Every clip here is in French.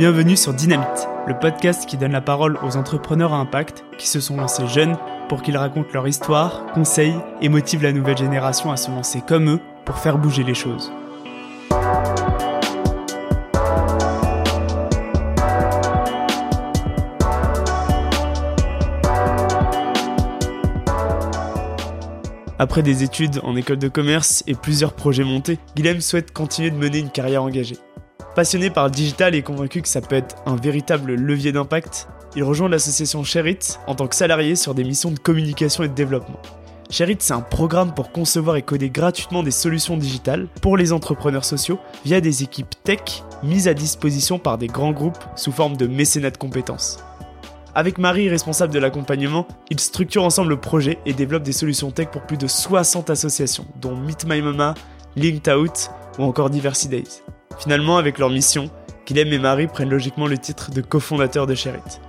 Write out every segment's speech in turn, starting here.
Bienvenue sur Dynamite, le podcast qui donne la parole aux entrepreneurs à impact qui se sont lancés jeunes pour qu'ils racontent leur histoire, conseillent et motivent la nouvelle génération à se lancer comme eux pour faire bouger les choses. Après des études en école de commerce et plusieurs projets montés, Guilhem souhaite continuer de mener une carrière engagée. Passionné par le digital et convaincu que ça peut être un véritable levier d'impact, il rejoint l'association Sherit en tant que salarié sur des missions de communication et de développement. Sherit, c'est un programme pour concevoir et coder gratuitement des solutions digitales pour les entrepreneurs sociaux via des équipes tech mises à disposition par des grands groupes sous forme de mécénat de compétences. Avec Marie, responsable de l'accompagnement, ils structurent ensemble le projet et développent des solutions tech pour plus de 60 associations, dont Meet My Mama, Linked Out ou encore Diversity Days. Finalement, avec leur mission, Guilhem et Marie prennent logiquement le titre de cofondateurs de Sherit.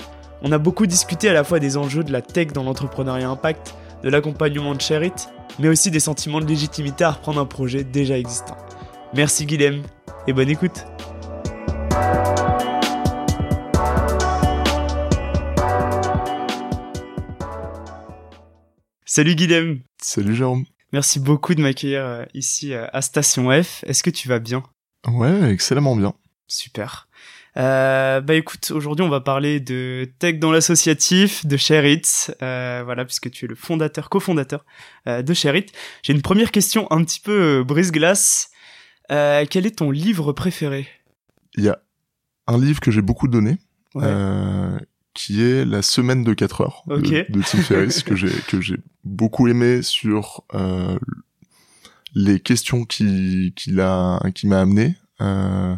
On a beaucoup discuté à la fois des enjeux de la tech dans l'entrepreneuriat impact, de l'accompagnement de Sherit, mais aussi des sentiments de légitimité à reprendre un projet déjà existant. Merci Guilhem et bonne écoute. Salut Guilhem. Salut Jérôme. Merci beaucoup de m'accueillir euh, ici euh, à Station F. Est-ce que tu vas bien? Ouais, excellemment bien. Super. Euh, bah écoute, aujourd'hui on va parler de tech dans l'associatif, de Sherit, euh, voilà, puisque tu es le fondateur, cofondateur euh, de Sherit. J'ai une première question un petit peu euh, brise-glace. Euh, quel est ton livre préféré? Il y a un livre que j'ai beaucoup donné, Ouais. euh, qui est La semaine de 4 heures Ok. de, de Tim Ferriss, que j'ai que j'ai beaucoup aimé sur euh, les questions qui qu'il a qui m'a amené. Euh,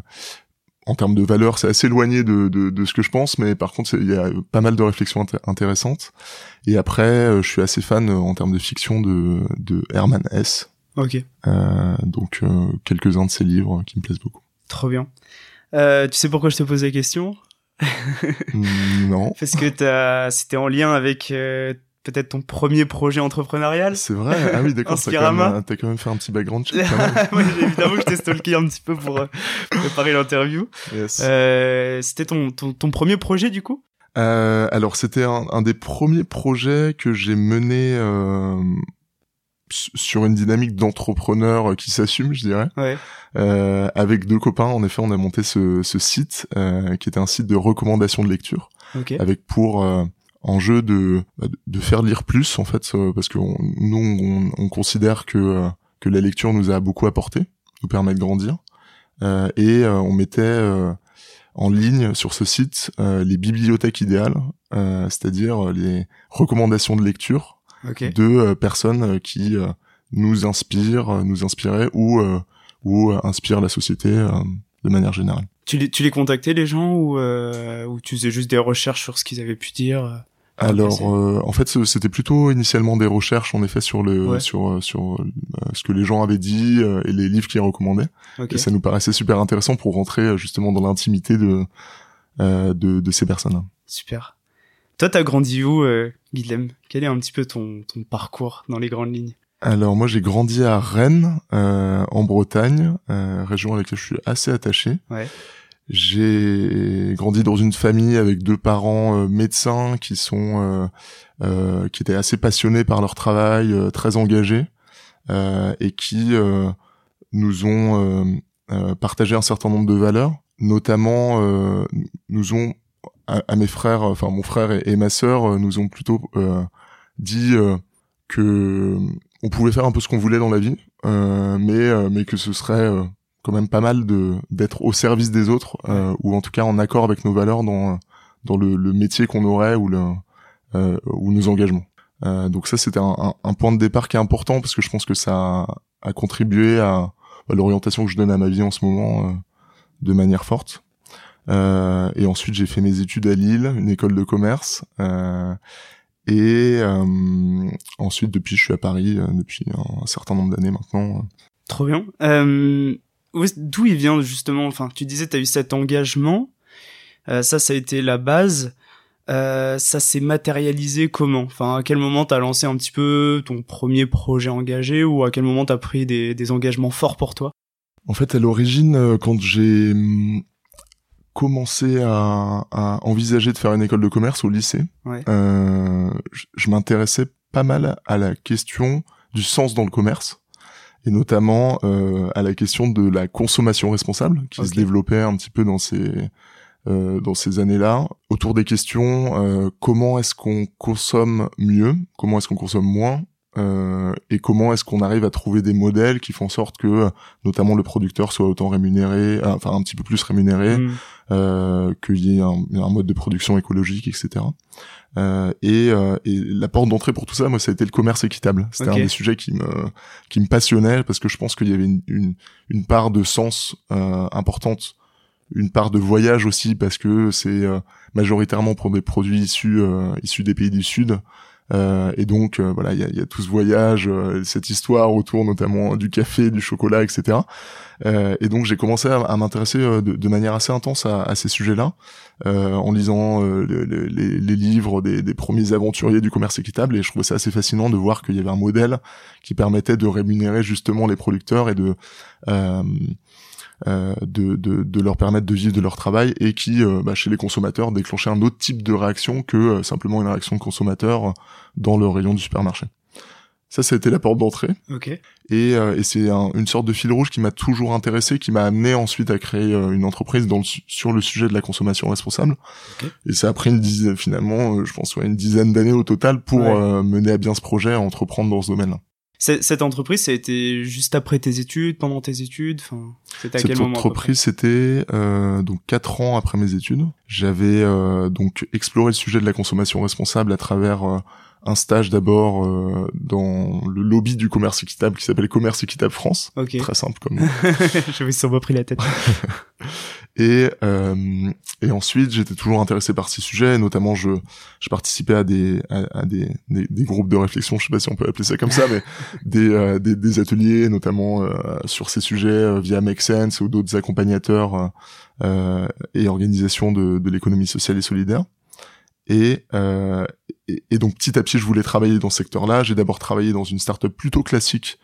en termes de valeur, c'est assez éloigné de, de, de ce que je pense, mais par contre, il y a pas mal de réflexions inté- intéressantes. Et après, euh, je suis assez fan euh, en termes de fiction de, de Herman Hesse. Ok, Euh, donc euh, quelques-uns de ses livres qui me plaisent beaucoup. trop bien. Euh, tu sais pourquoi je te pose la question? Non, Parce que t'as- c'était en lien avec euh, peut-être ton premier projet entrepreneurial. c'est vrai. Ah oui, d'accord. T'as quand, même, t'as quand même fait un petit background check. Ouais, évidemment que je t'ai stalké un petit peu pour euh, préparer l'interview. Yes. Euh, c'était ton, ton, ton premier projet du coup? Euh, alors c'était un, un des premiers projets que j'ai mené euh, sur une dynamique d'entrepreneur qui s'assume, je dirais. Ouais. Euh, avec deux copains, en effet, on a monté ce, ce site euh, qui était un site de recommandation de lecture. Avec pour euh, enjeu de, bah, de- de faire lire plus en fait euh, parce que on- nous on, on considère que euh, que la lecture nous a beaucoup apporté nous permet de grandir. Euh, et euh, on mettait euh, en ligne sur ce site euh, les bibliothèques idéales euh, c'est-à-dire les recommandations de lecture Ok. de personnes qui euh, nous inspirent nous inspiraient ou euh, ou inspirent la société euh, de manière générale. Tu les, tu les contactais les gens ou, euh, ou tu faisais juste des recherches sur ce qu'ils avaient pu dire Alors, c'est- euh, en fait, c'était plutôt initialement des recherches, en effet, sur le Ouais. sur euh, sur euh, ce que les gens avaient dit euh, et les livres qu'ils recommandaient. Ok. Et ça nous paraissait super intéressant pour rentrer euh, justement dans l'intimité de euh, de, de ces personnes. Super. Toi, t'as grandi où, euh, Guilhem? Quel est un petit peu ton, ton parcours dans les grandes lignes? Alors moi, j'ai grandi à Rennes, euh, en Bretagne, euh, région à laquelle je suis assez attaché. Ouais. J'ai grandi dans une famille avec deux parents euh, médecins qui sont euh, euh, qui étaient assez passionnés par leur travail, euh, très engagés et qui nous ont partagé un certain nombre de valeurs, notamment nous ont à, mes frères, enfin mon frère et, et ma sœur nous ont plutôt dit que on pouvait faire un peu ce qu'on voulait dans la vie, mais mais que ce serait quand même pas mal de d'être au service des autres euh, ou en tout cas en accord avec nos valeurs dans dans le, le métier qu'on aurait ou le euh, ou nos engagements. Euh, donc ça c'était un, un, un point de départ qui est important parce que je pense que ça a, a contribué à, à l'orientation que je donne à ma vie en ce moment euh, de manière forte. Euh, et ensuite j'ai fait mes études à Lille, une école de commerce. Euh, et euh, ensuite depuis je suis à Paris euh, depuis un, un certain nombre d'années maintenant. Trop bien. Euh, D'où il vient justement? Enfin, tu disais t'as eu cet engagement. Euh, ça, ça a été la base. Euh, ça s'est matérialisé comment? Enfin, à quel moment t'as lancé un petit peu ton premier projet engagé ou à quel moment t'as pris des, des engagements forts pour toi? En fait, à l'origine, euh, quand j'ai hum, commencé à, à, envisager de faire une école de commerce au lycée, euh, je, je m'intéressais pas mal à la question du sens dans le commerce et notamment euh, à la question de la consommation responsable qui se développait un petit peu dans ces euh, dans ces années-là autour des questions euh, comment est-ce qu'on consomme mieux, comment est-ce qu'on consomme moins euh, et comment est-ce qu'on arrive à trouver des modèles qui font en sorte que notamment le producteur soit autant rémunéré, enfin un petit peu plus rémunéré, mm. Euh, qu'il y ait un, un, mode de production écologique, etc. Euh, et, euh, et, la porte d'entrée pour tout ça, moi, ça a été le commerce équitable. C'était un des sujets qui me qui me passionnait parce que je pense qu'il y avait une, une, une, part de sens euh, importante, une part de voyage aussi parce que c'est majoritairement pour des produits issus issus des pays du Sud. Euh, et donc euh, voilà, il y a, y a, tout ce voyage, euh, cette histoire autour notamment du café, du chocolat, etc. et donc j'ai commencé à, à m'intéresser de, de, manière assez intense à, à ces sujets-là, en lisant les, les, les, livres des, des, premiers aventuriers du commerce équitable. Et je trouvais ça assez fascinant de voir qu'il y avait un modèle qui permettait de rémunérer justement les producteurs et de euh, de, de, de, leur permettre de vivre de leur travail et qui, euh, bah, chez les consommateurs, déclenchait un autre type de réaction que euh, simplement une réaction de consommateur dans le rayon du supermarché. Ça, ça a été la porte d'entrée. Okay. Et, et c'est une sorte de fil rouge qui m'a toujours intéressé, qui m'a amené ensuite à créer une entreprise dans sur le sujet de la consommation responsable. Okay. Et ça a pris une dizaine, finalement, je pense, ouais, une dizaine d'années au total pour mener à bien ce projet, entreprendre dans ce domaine-là cette entreprise, ça a été juste après tes études, pendant tes études. Enfin, c'était à Cette entreprise, c'était euh, donc quatre ans après mes études. J'avais euh, donc exploré le sujet de la consommation responsable à travers euh, un stage d'abord euh, dans le lobby du commerce équitable qui s'appelle Commerce équitable France. Très simple comme nom. Je me suis pas pris la tête. et euh, et ensuite j'étais toujours intéressé par ces sujets, notamment je je participais à des à, des, des, groupes de réflexion, je sais pas si on peut appeler ça comme ça, mais des, euh, des, des ateliers notamment euh, sur ces sujets euh, via Make Sense ou d'autres accompagnateurs et organisations de, de l'économie sociale et solidaire. Et, euh, et, donc petit à petit, je voulais travailler dans ce secteur-là. J'ai d'abord travaillé dans une startup plutôt classique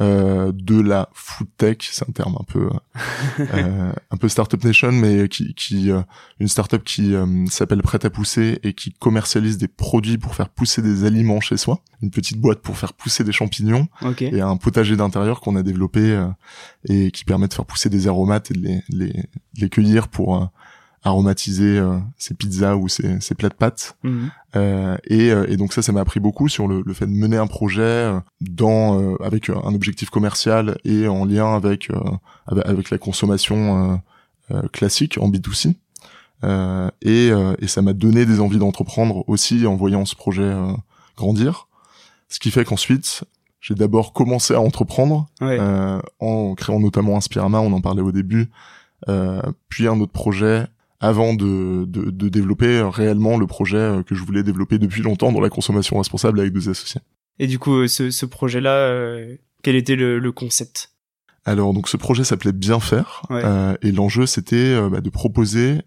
euh, de la food tech. C'est un terme un peu euh, un peu startup nation, mais qui, qui euh, une startup qui euh, s'appelle Prêt à pousser et qui commercialise des produits pour faire pousser des aliments chez soi. Une petite boîte pour faire pousser des champignons et un potager d'intérieur qu'on a développé euh, et qui permet de faire pousser des aromates et de les, les, les cueillir pour aromatiser euh, ses pizzas ou ses, ses plats de pâtes. Euh, et, euh, et, donc ça, ça m'a appris beaucoup sur le, le, fait de mener un projet euh, dans avec un objectif commercial et en lien avec avec la consommation classique en B2C. et, et ça m'a donné des envies d'entreprendre aussi en voyant ce projet grandir. Ce qui fait qu'ensuite, j'ai d'abord commencé à entreprendre en créant notamment Inspirama, on en parlait au début, puis un autre projet avant de, de, de, développer réellement le projet euh, que je voulais développer depuis longtemps dans la consommation responsable avec deux associés. Et du coup, ce, ce projet-là, euh, quel était le, le concept? Alors donc ce projet s'appelait Bien faire euh, et l'enjeu c'était euh, bah, de proposer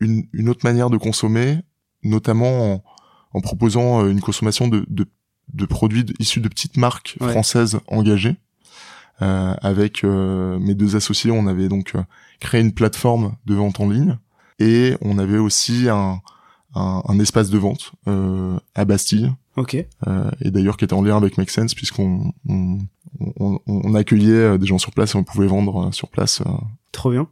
une, une, autre manière de consommer, notamment en, en proposant une consommation de, de, de produits issus de petites marques françaises engagées. avec mes deux associés, on avait donc créé une plateforme de vente en ligne et on avait aussi un, un, un espace de vente euh, à Bastille. Ok. Euh, et d'ailleurs qui était en lien avec Make Sense puisqu'on on, on, on, accueillait euh, des gens sur place et on pouvait vendre euh, sur place. Euh. Trop bien.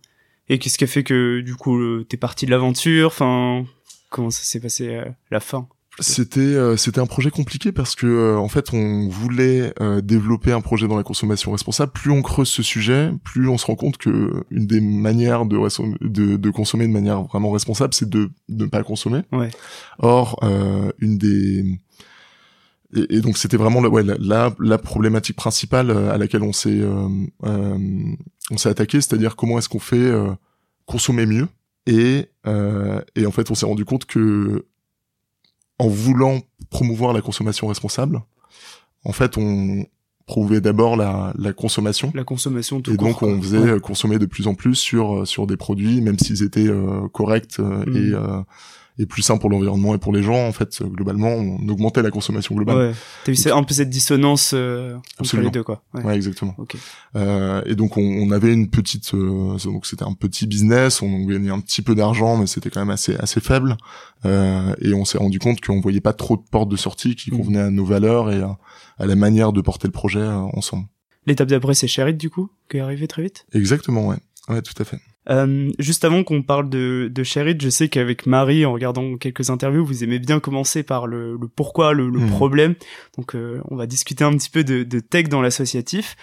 Et qu'est-ce qui a fait que du coup t'es parti de l'aventure? Enfin, comment ça s'est passé la fin? C'était euh, c'était un projet compliqué parce que euh, en fait on voulait euh, développer un projet dans la consommation responsable. Plus on creuse ce sujet, plus on se rend compte que une des manières de de, de consommer de manière vraiment responsable, c'est de, de ne pas consommer. Ouais. Or une des et, donc c'était vraiment la, ouais, la, la, problématique principale à laquelle on s'est on s'est attaqué, c'est-à-dire comment est-ce qu'on fait consommer mieux et et en fait on s'est rendu compte que en voulant promouvoir la consommation responsable, en fait, on prouvait d'abord la, la, consommation. La consommation tout Et donc, on faisait euh, consommer de plus en plus sur euh, sur des produits, même s'ils étaient euh, corrects mm. et et plus sain pour l'environnement et pour les gens. En fait, globalement, on augmentait la consommation globale. Ouais. T'as eu un peu cette dissonance euh, entre les deux, quoi. Ouais, exactement. Euh, et donc, on, on, avait une petite, euh, donc c'était un petit business. On gagnait un petit peu d'argent, mais c'était quand même assez assez faible. Euh, et on s'est rendu compte qu'on voyait pas trop de portes de sortie qui mmh. convenaient à nos valeurs et à, à, la manière de porter le projet euh, ensemble. L'étape d'après, c'est Sherit, du coup, qui est arrivé très vite? Exactement, ouais. Ouais, tout à fait. Euh, juste avant qu'on parle de, de Sherit, je sais qu'avec Marie, en regardant quelques interviews, vous aimez bien commencer par le, le pourquoi, le, le hmm. problème. Donc, euh, on va discuter un petit peu de, de tech dans l'associatif.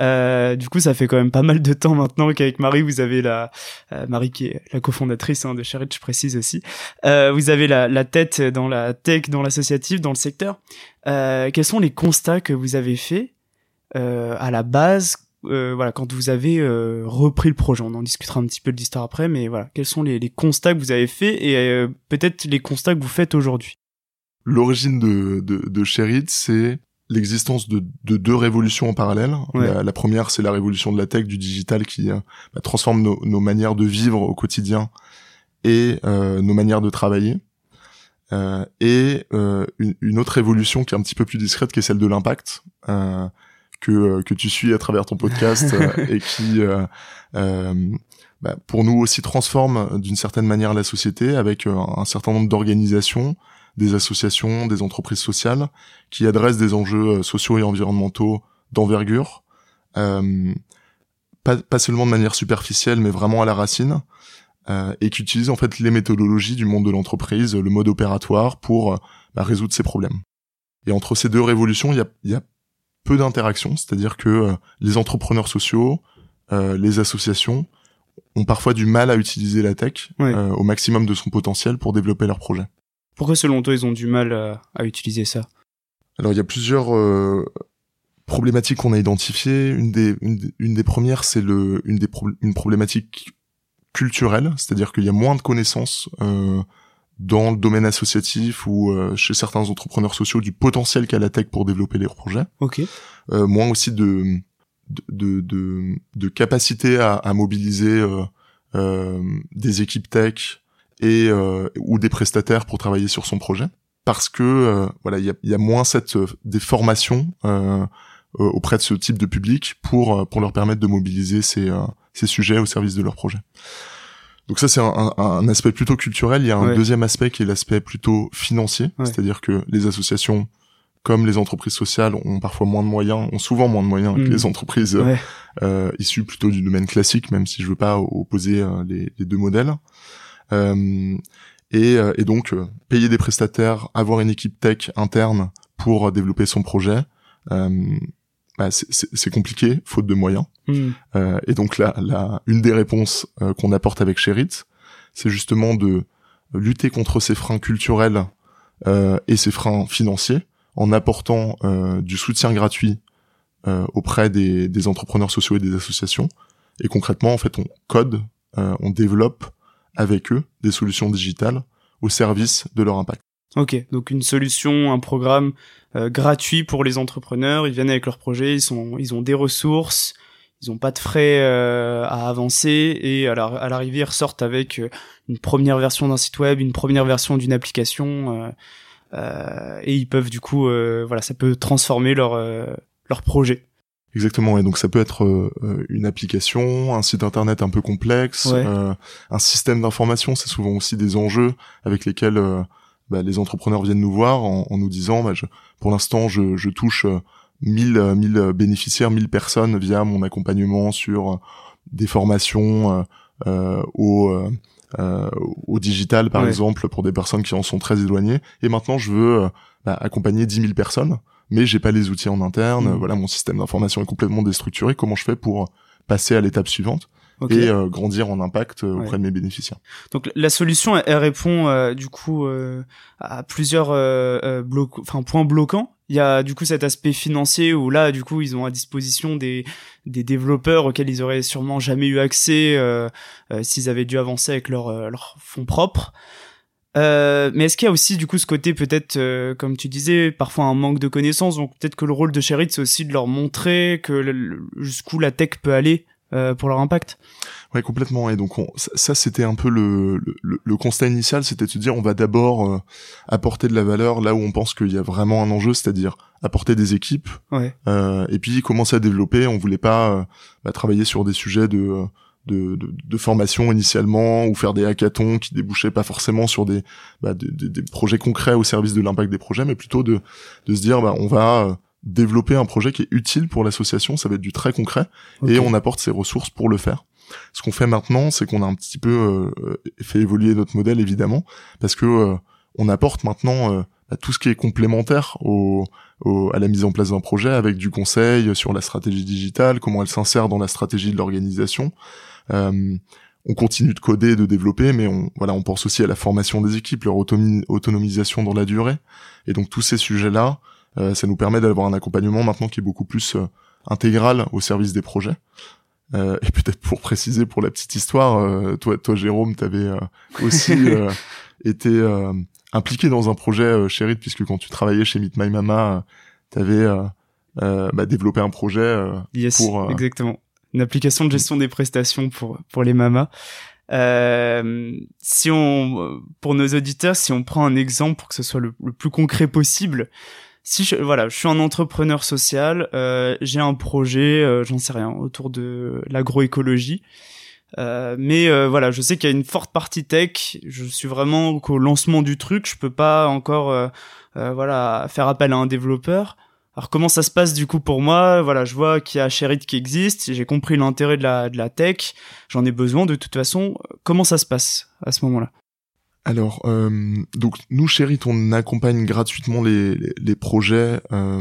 Euh, du coup, ça fait quand même pas mal de temps maintenant qu'avec Marie, vous avez la euh, Marie qui est la cofondatrice hein, de Sherit, je précise aussi. Euh, vous avez la, la, tête dans la tech, dans l'associatif, dans le secteur. quels sont les constats que vous avez faits à la base euh, voilà, quand vous avez euh, repris le projet, on en discutera un petit peu de l'histoire après, mais voilà, quels sont les, les, constats que vous avez faits et euh, peut-être les constats que vous faites aujourd'hui? L'origine de, de, de Sherit, c'est l'existence de, de, deux révolutions en parallèle. La, première, c'est la révolution de la tech, du digital, qui bah, transforme nos, nos, manières de vivre au quotidien et nos manières de travailler. et une, une, autre révolution qui est un petit peu plus discrète, qui est celle de l'impact. Euh, que tu suis à travers ton podcast euh, et qui euh, bah, pour nous aussi transforme d'une certaine manière la société avec un certain nombre d'organisations, des associations, des entreprises sociales qui adressent des enjeux sociaux et environnementaux d'envergure, euh, pas, pas, seulement de manière superficielle, mais vraiment à la racine, euh, et qui utilisent en fait les méthodologies du monde de l'entreprise, le mode opératoire pour bah, résoudre ces problèmes. Et entre ces deux révolutions, il y a, y a peu d'interactions, c'est-à-dire que euh, les entrepreneurs sociaux, euh, les associations ont parfois du mal à utiliser la tech euh, au maximum de son potentiel pour développer leurs projets. Pourquoi selon toi ils ont du mal à, utiliser ça? Alors il y a plusieurs problématiques qu'on a identifiées. Une des, une des, premières, c'est le, une, des une problématique culturelle, c'est-à-dire qu'il y a moins de connaissances euh, dans le domaine associatif ou euh, chez certains entrepreneurs sociaux du potentiel qu'a la tech pour développer leurs projets. Ok. Euh, moins aussi de de, de, de capacité à, à mobiliser euh, euh des équipes tech et ou des prestataires pour travailler sur son projet parce que voilà il y a, y a, moins cette des formations auprès de ce type de public pour pour leur permettre de mobiliser ces ces sujets au service de leur projet. Donc ça c'est un, un, aspect plutôt culturel. Il y a un deuxième aspect qui est l'aspect plutôt financier, c'est-à-dire que les associations comme les entreprises sociales ont parfois moins de moyens, ont souvent moins de moyens que mm. les entreprises euh, issues plutôt du domaine classique, même si je veux pas opposer euh, les, les, deux modèles. Euh, et, euh, et, donc euh, payer des prestataires, avoir une équipe tech interne pour développer son projet, bah, c'est compliqué, faute de moyens. Hmm. Euh, et donc là, là, une des réponses euh, qu'on apporte avec Sherit, c'est justement de lutter contre ces freins culturels euh, et ces freins financiers en apportant euh, du soutien gratuit euh, auprès des, des, entrepreneurs sociaux et des associations. Et concrètement, en fait, on code, on développe avec eux des solutions digitales au service de leur impact. Ok, donc une solution, un programme euh, gratuit pour les entrepreneurs. Ils viennent avec leur projet, ils sont, ils ont des ressources, ils ont pas de frais euh, à avancer et à l'arrivée ils ressortent avec euh, une première version d'un site web, une première version d'une application et ils peuvent du coup, voilà, ça peut transformer leur leur projet. Exactement, et donc ça peut être une application, un site internet un peu complexe, un système d'information, c'est souvent aussi des enjeux avec lesquels bah, les entrepreneurs viennent nous voir en, nous disant, bah, je, pour l'instant, je, je, touche 1000, euh, 1000 euh, bénéficiaires, 1000 personnes via mon accompagnement sur euh, des formations euh, au, euh, au digital, par exemple, pour des personnes qui en sont très éloignées. Et maintenant, je veux bah, accompagner 10 000 personnes, mais j'ai pas les outils en interne. Mmh. Voilà, mon système d'information est complètement déstructuré. Comment je fais pour passer à l'étape suivante? Et euh, grandir en impact euh, auprès de mes bénéficiaires. Donc la solution elle, répond euh, du coup à plusieurs blocs, enfin points bloquants. Il y a du coup cet aspect financier où là du coup ils ont à disposition des des développeurs auxquels ils auraient sûrement jamais eu accès s'ils avaient dû avancer avec leur leur fonds propres. Euh, mais est-ce qu'il y a aussi du coup ce côté peut-être, comme tu disais, parfois un manque de connaissances, donc peut-être que le rôle de Sherit c'est aussi de leur montrer que jusqu'où la tech peut aller pour leur impact. Ouais, complètement. Et donc ça, c'était un peu le, le, le, constat initial, c'était de se dire on va d'abord apporter de la valeur là où on pense qu'il y a vraiment un enjeu, c'est-à-dire apporter des équipes. Ouais. et puis commencer à développer. On voulait pas bah, travailler sur des sujets de de, de, de, formation initialement ou faire des hackathons qui débouchaient pas forcément sur des, bah, des, projets concrets au service de l'impact des projets, mais plutôt de, de se dire bah, on va euh, développer un projet qui est utile pour l'association, ça va être du très concret, et on apporte ses ressources pour le faire. Ce qu'on fait maintenant, c'est qu'on a un petit peu euh, fait évoluer notre modèle évidemment, parce que euh, on apporte maintenant bah, tout ce qui est complémentaire au, à la mise en place d'un projet avec du conseil sur la stratégie digitale, comment elle s'insère dans la stratégie de l'organisation, euh, on continue de coder, de développer, mais on voilà, on pense aussi à la formation des équipes, leur autonomisation dans la durée. Et donc tous ces sujets-là, euh, ça nous permet d'avoir un accompagnement maintenant qui est beaucoup plus euh, intégral au service des projets. et peut-être pour préciser pour la petite histoire, toi, toi Jérôme, t'avais aussi été impliqué dans un projet chéri, puisque quand tu travaillais chez Meet My Mama, t'avais bah, développé un projet yes, pour exactement une application de gestion des prestations pour pour les mamas. Euh, si on, pour nos auditeurs, si on prend un exemple pour que ce soit le, plus concret possible, si je, voilà, je suis un entrepreneur social, euh, j'ai un projet, euh, j'en sais rien, autour de l'agroécologie. Euh, mais euh, voilà, je sais qu'il y a une forte partie tech. Je suis vraiment qu'au lancement du truc, je peux pas encore euh, voilà faire appel à un développeur. Alors comment ça se passe du coup pour moi? Voilà, je vois qu'il y a Sherit qui existe, j'ai compris l'intérêt de la, de la tech, j'en ai besoin de toute façon. Comment ça se passe à ce moment-là? Alors, euh, donc nous, Sherit, on accompagne gratuitement les, les, projets euh,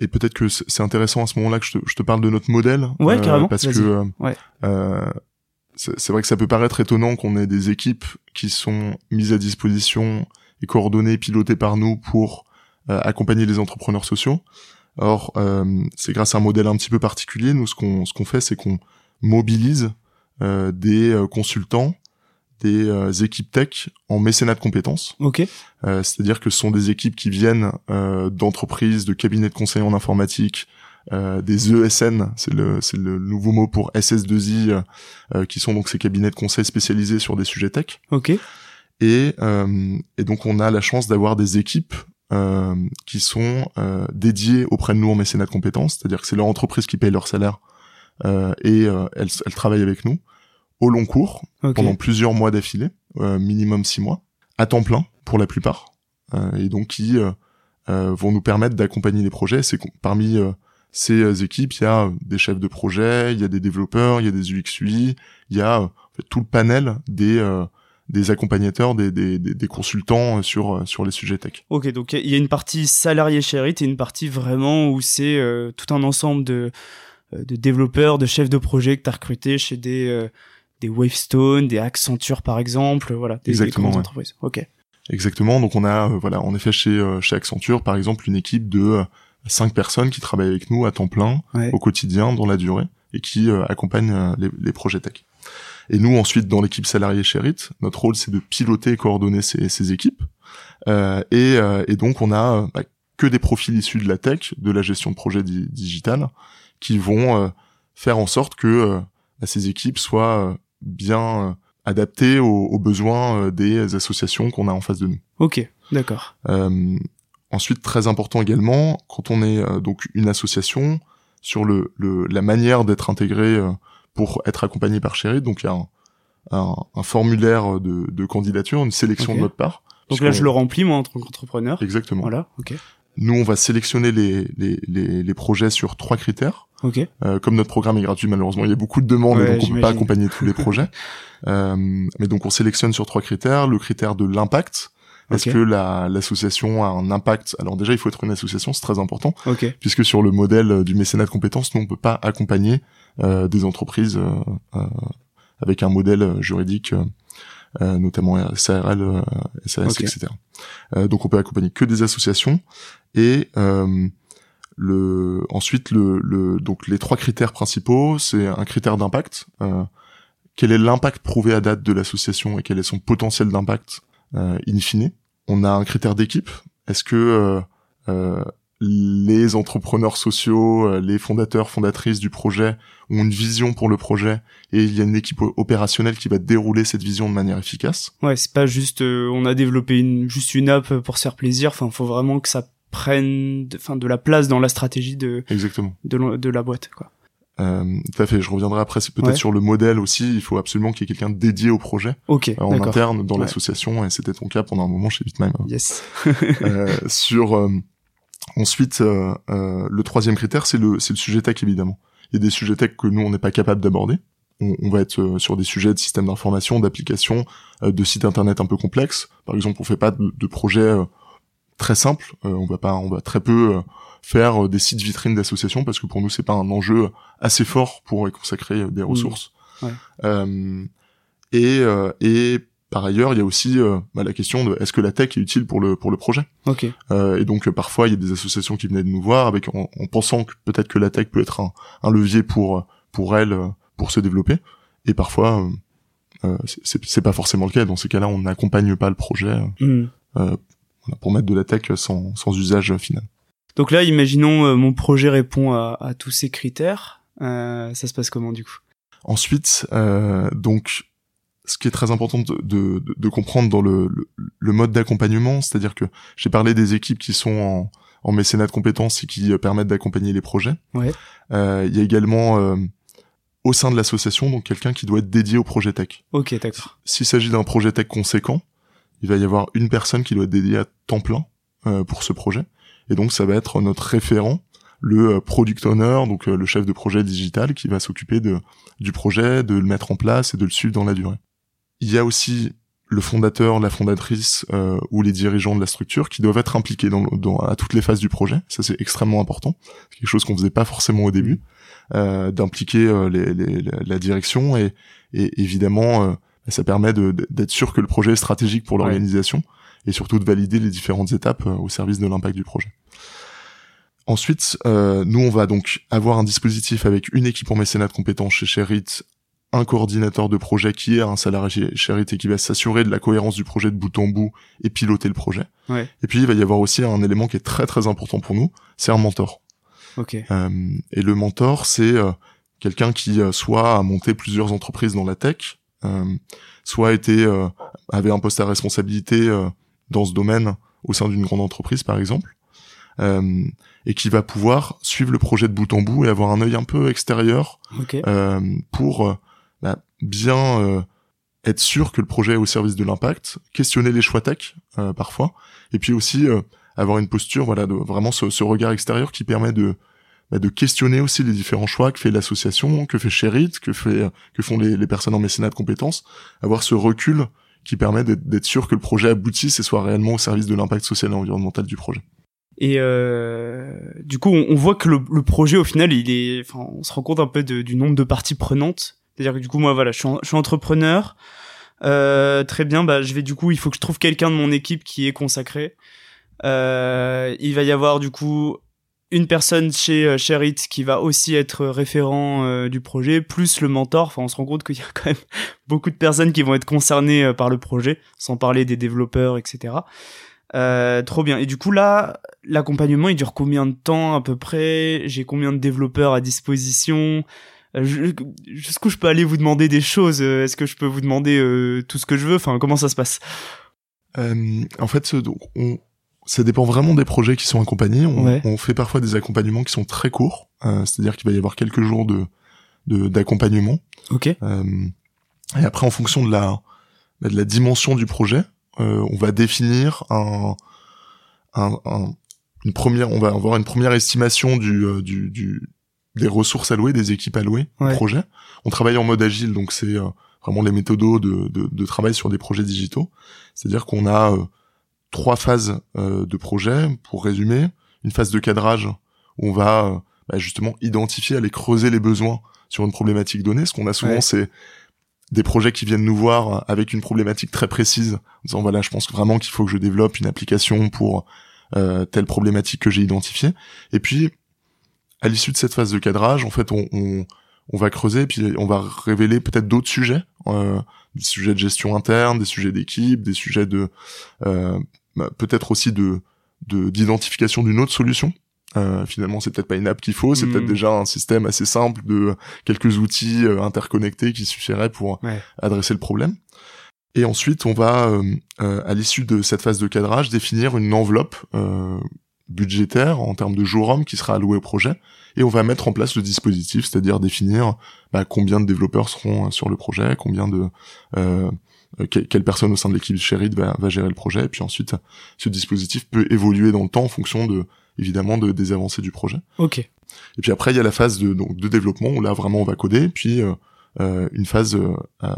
et peut-être que c'est intéressant à ce moment-là que je te, je te, parle de notre modèle. Ouais, euh, carrément. Parce que ouais. c'est vrai que ça peut paraître étonnant qu'on ait des équipes qui sont mises à disposition et coordonnées, pilotées par nous pour accompagner les entrepreneurs sociaux. Or, euh, c'est grâce à un modèle un petit peu particulier. Nous, ce qu'on ce qu'on fait, c'est qu'on mobilise euh, des consultants, des équipes tech en mécénat de compétences. Ok. C'est-à-dire que ce sont des équipes qui viennent d'entreprises, de cabinets de conseil en informatique, des ESN, c'est le c'est le nouveau mot pour SS2I, qui sont donc ces cabinets de conseil spécialisés sur des sujets tech. Ok. Et, et donc on a la chance d'avoir des équipes euh, qui sont euh, dédiés auprès de nous en mécénat de compétences, c'est-à-dire que c'est leur entreprise qui paye leur salaire euh, et euh, elles, elles, travaillent avec nous au long cours pendant plusieurs mois d'affilée, euh, minimum six mois, à temps plein pour la plupart, et donc qui vont nous permettre d'accompagner les projets. C'est parmi ces équipes, il y a des chefs de projet, il y a des développeurs, il y a des UX UI, il y a tout le panel des des accompagnateurs, des, des, des, consultants sur sur les sujets tech. Ok, donc il y a une partie salarié chez et une partie vraiment où c'est euh, tout un ensemble de euh, de développeurs, de chefs de projet que tu as recruté chez des euh, des Wavestone, des Accenture par exemple, voilà, des, Exactement, grandes entreprises. Ok. Exactement. Donc on a voilà, en effet chez chez Accenture par exemple une équipe de cinq personnes qui travaillent avec nous à temps plein au quotidien dans la durée et qui accompagnent les, les projets tech. Et nous, ensuite, dans l'équipe salariée Sherit, notre rôle, c'est de piloter et coordonner ces, ces équipes. Euh, et, euh, et, donc, on a bah, que des profils issus de la tech, de la gestion de projet digital, qui vont euh, faire en sorte que euh, bah, ces équipes soient bien adaptées aux, aux besoins des associations qu'on a en face de nous. Ok, d'accord. ensuite, très important également, quand on est donc une association, sur le, le la manière d'être intégré pour être accompagné par Chéri. Donc il y a un, un, formulaire de, de, candidature, une sélection de notre part. Donc là, je le remplis moi en tant qu'entrepreneur. Exactement. Voilà. Ok. Nous, on va sélectionner les, les, les, les projets sur trois critères. Ok. Euh, comme notre programme est gratuit, malheureusement, il y a beaucoup de demandes, donc on peut pas accompagner tous les projets. Euh, mais donc on sélectionne sur trois critères. Le critère de l'impact. Est-ce que la, l'association a un impact? Alors déjà, il faut être une association, c'est très important, okay. puisque sur le modèle du mécénat de compétences, nous on peut pas accompagner euh, des entreprises euh, euh, avec un modèle juridique, notamment SARL, SAS, etc. donc on peut accompagner que des associations et le ensuite le, le, donc les trois critères principaux c'est un critère d'impact quel est l'impact prouvé à date de l'association et quel est son potentiel d'impact in fine on a un critère d'équipe est-ce que les entrepreneurs sociaux, euh, les fondateurs, fondatrices du projet ont une vision pour le projet et il y a une équipe opérationnelle qui va dérouler cette vision de manière efficace? Ouais, c'est pas juste euh, on a développé une juste une app pour se faire plaisir. Enfin, faut vraiment que ça prenne, enfin, de, la place dans la stratégie de exactement de, de la boîte, quoi. Euh, tout à fait. Je reviendrai après. C'est peut-être sur le modèle aussi. Il faut absolument qu'il y ait quelqu'un dédié au projet Ok. en interne dans l'association. Et c'était ton cas pendant un moment chez Bitmime. Yes. euh, sur euh, ensuite, euh, euh, le troisième critère, c'est le c'est le sujet tech évidemment. Il y a des sujets tech que nous on n'est pas capable d'aborder. On, on, va être sur des sujets de système d'information, d'applications, de sites internet un peu complexes. Par exemple, on fait pas de, de projets très simples. on va pas, on va très peu faire euh, des sites vitrines d'associations parce que pour nous c'est pas un enjeu assez fort pour y consacrer euh, des ressources. Ouais. Euh, et, euh, et par ailleurs, il y a aussi euh, bah, la question de est-ce que la tech est utile pour le pour le projet? Okay. et donc parfois il y a des associations qui venaient de nous voir avec en, pensant que peut-être que la tech peut être un, un levier pour pour elles pour se développer. Et parfois c'est pas forcément le cas. Dans ces cas-là, on n'accompagne pas le projet mmh. Pour mettre de la tech sans sans usage final. Donc là, imaginons euh, mon projet répond à, à tous ces critères. Euh, ça se passe comment du coup? Ensuite, euh, donc, ce qui est très important de, de, de comprendre dans le, le, le mode d'accompagnement, c'est-à-dire que j'ai parlé des équipes qui sont en, en mécénat de compétences et qui euh, permettent d'accompagner les projets. Ouais. Euh, il y a également euh, au sein de l'association donc quelqu'un qui doit être dédié au projet tech. Ok, d'accord. S'il s'agit d'un projet tech conséquent, il va y avoir une personne qui doit être dédiée à temps plein euh, pour ce projet. Et donc ça va être notre référent, le euh, product owner, donc euh, le chef de projet digital qui va s'occuper du projet, de le mettre en place et de le suivre dans la durée. Il y a aussi le fondateur, la fondatrice euh, ou les dirigeants de la structure qui doivent être impliqués dans, à toutes les phases du projet. Ça c'est extrêmement important. C'est quelque chose qu'on faisait pas forcément au début, euh, d'impliquer la direction et, et évidemment ça permet d'être sûr que le projet est stratégique pour l'organisation et surtout de valider les différentes étapes euh, au service de l'impact du projet. Ensuite, euh, nous, on va donc avoir un dispositif avec une équipe en mécénat de compétences chez Sherit, un coordinateur de projet qui est un salarié chez Sherit et qui va s'assurer de la cohérence du projet de bout en bout et piloter le projet. Ouais. Et puis, il va y avoir aussi un élément qui est très très important pour nous, c'est un mentor. Okay. Euh, et le mentor, c'est euh, quelqu'un qui euh, soit a monté plusieurs entreprises dans la tech, soit été avait un poste à responsabilité dans ce domaine au sein d'une grande entreprise par exemple euh, et qui va pouvoir suivre le projet de bout en bout et avoir un œil un peu extérieur okay. euh, pour euh, bah, bien euh, être sûr que le projet est au service de l'impact, questionner les choix tech euh, parfois, et puis aussi avoir une posture, voilà, de vraiment ce, ce regard extérieur qui permet de bah, de questionner aussi les différents choix que fait l'association, que fait Sherit, que fait que font les, personnes en mécénat de compétences, avoir ce recul qui permet d'être sûr que le projet aboutisse et soit réellement au service de l'impact social et environnemental du projet. Et euh, du coup, on, voit que le, projet, au final, il est, enfin, on se rend compte un peu du nombre de parties prenantes. C'est-à-dire que du coup, moi, voilà, je suis, je suis entrepreneur. Euh, très bien, bah, je vais du coup, il faut que je trouve quelqu'un de mon équipe qui est consacré. Euh, il va y avoir du coup une personne chez euh, Sherit qui va aussi être référent euh, du projet, plus le mentor. Enfin, on se rend compte qu'il y a quand même beaucoup de personnes qui vont être concernées euh, par le projet, sans parler des développeurs, etc. Euh, trop bien. Et du coup, là, l'accompagnement, il dure combien de temps à peu près? J'ai combien de développeurs à disposition? Jusqu'où je peux aller vous demander des choses? Est-ce que je peux vous demander tout ce que je veux? Enfin, comment ça se passe? En fait, donc, on, ça dépend vraiment des projets qui sont accompagnés. On, ouais. on fait parfois des accompagnements qui sont très courts, euh, c'est-à-dire qu'il va y avoir quelques jours de d'accompagnement. ok. Euh, et après, en fonction de la de la dimension du projet, euh, on va définir un, un, un, une première, on va avoir une première estimation du, du, du des ressources allouées, des équipes allouées ouais. au projet. On travaille en mode agile, donc c'est vraiment les méthodos de, de, de, travail sur des projets digitaux. C'est-à-dire qu'on a trois phases euh, de projet, pour résumer. Une phase de cadrage où on va euh, bah, justement identifier, aller creuser les besoins sur une problématique donnée. Ce qu'on a souvent, Ouais. c'est des projets qui viennent nous voir avec une problématique très précise, en disant voilà, je pense vraiment qu'il faut que je développe une application pour euh, telle problématique que j'ai identifiée. Et puis, à l'issue de cette phase de cadrage, en fait, on, on, on va creuser, puis on va révéler peut-être d'autres sujets, euh, des sujets de gestion interne, des sujets d'équipe, des sujets de euh, bah, peut-être aussi de de- d'identification d'une autre solution Euh, finalement, c'est peut-être pas une app qu'il faut, c'est Mm. peut-être déjà un système assez simple de quelques outils euh, interconnectés qui suffiraient pour Ouais. adresser le problème. Et ensuite, on va, euh, euh, à l'issue de cette phase de cadrage, définir une enveloppe euh, budgétaire en termes de jours hommes qui sera allouée au projet. Et on va mettre en place le dispositif, c'est-à-dire définir bah, combien de développeurs seront sur le projet, combien de euh, quelle personne au sein de l'équipe Sherit va, va gérer le projet. Et puis ensuite, ce dispositif peut évoluer dans le temps en fonction de évidemment de, des avancées du projet. Ok. Et puis après, il y a la phase de, donc, de développement où là vraiment on va coder, puis euh, euh, une phase euh, euh,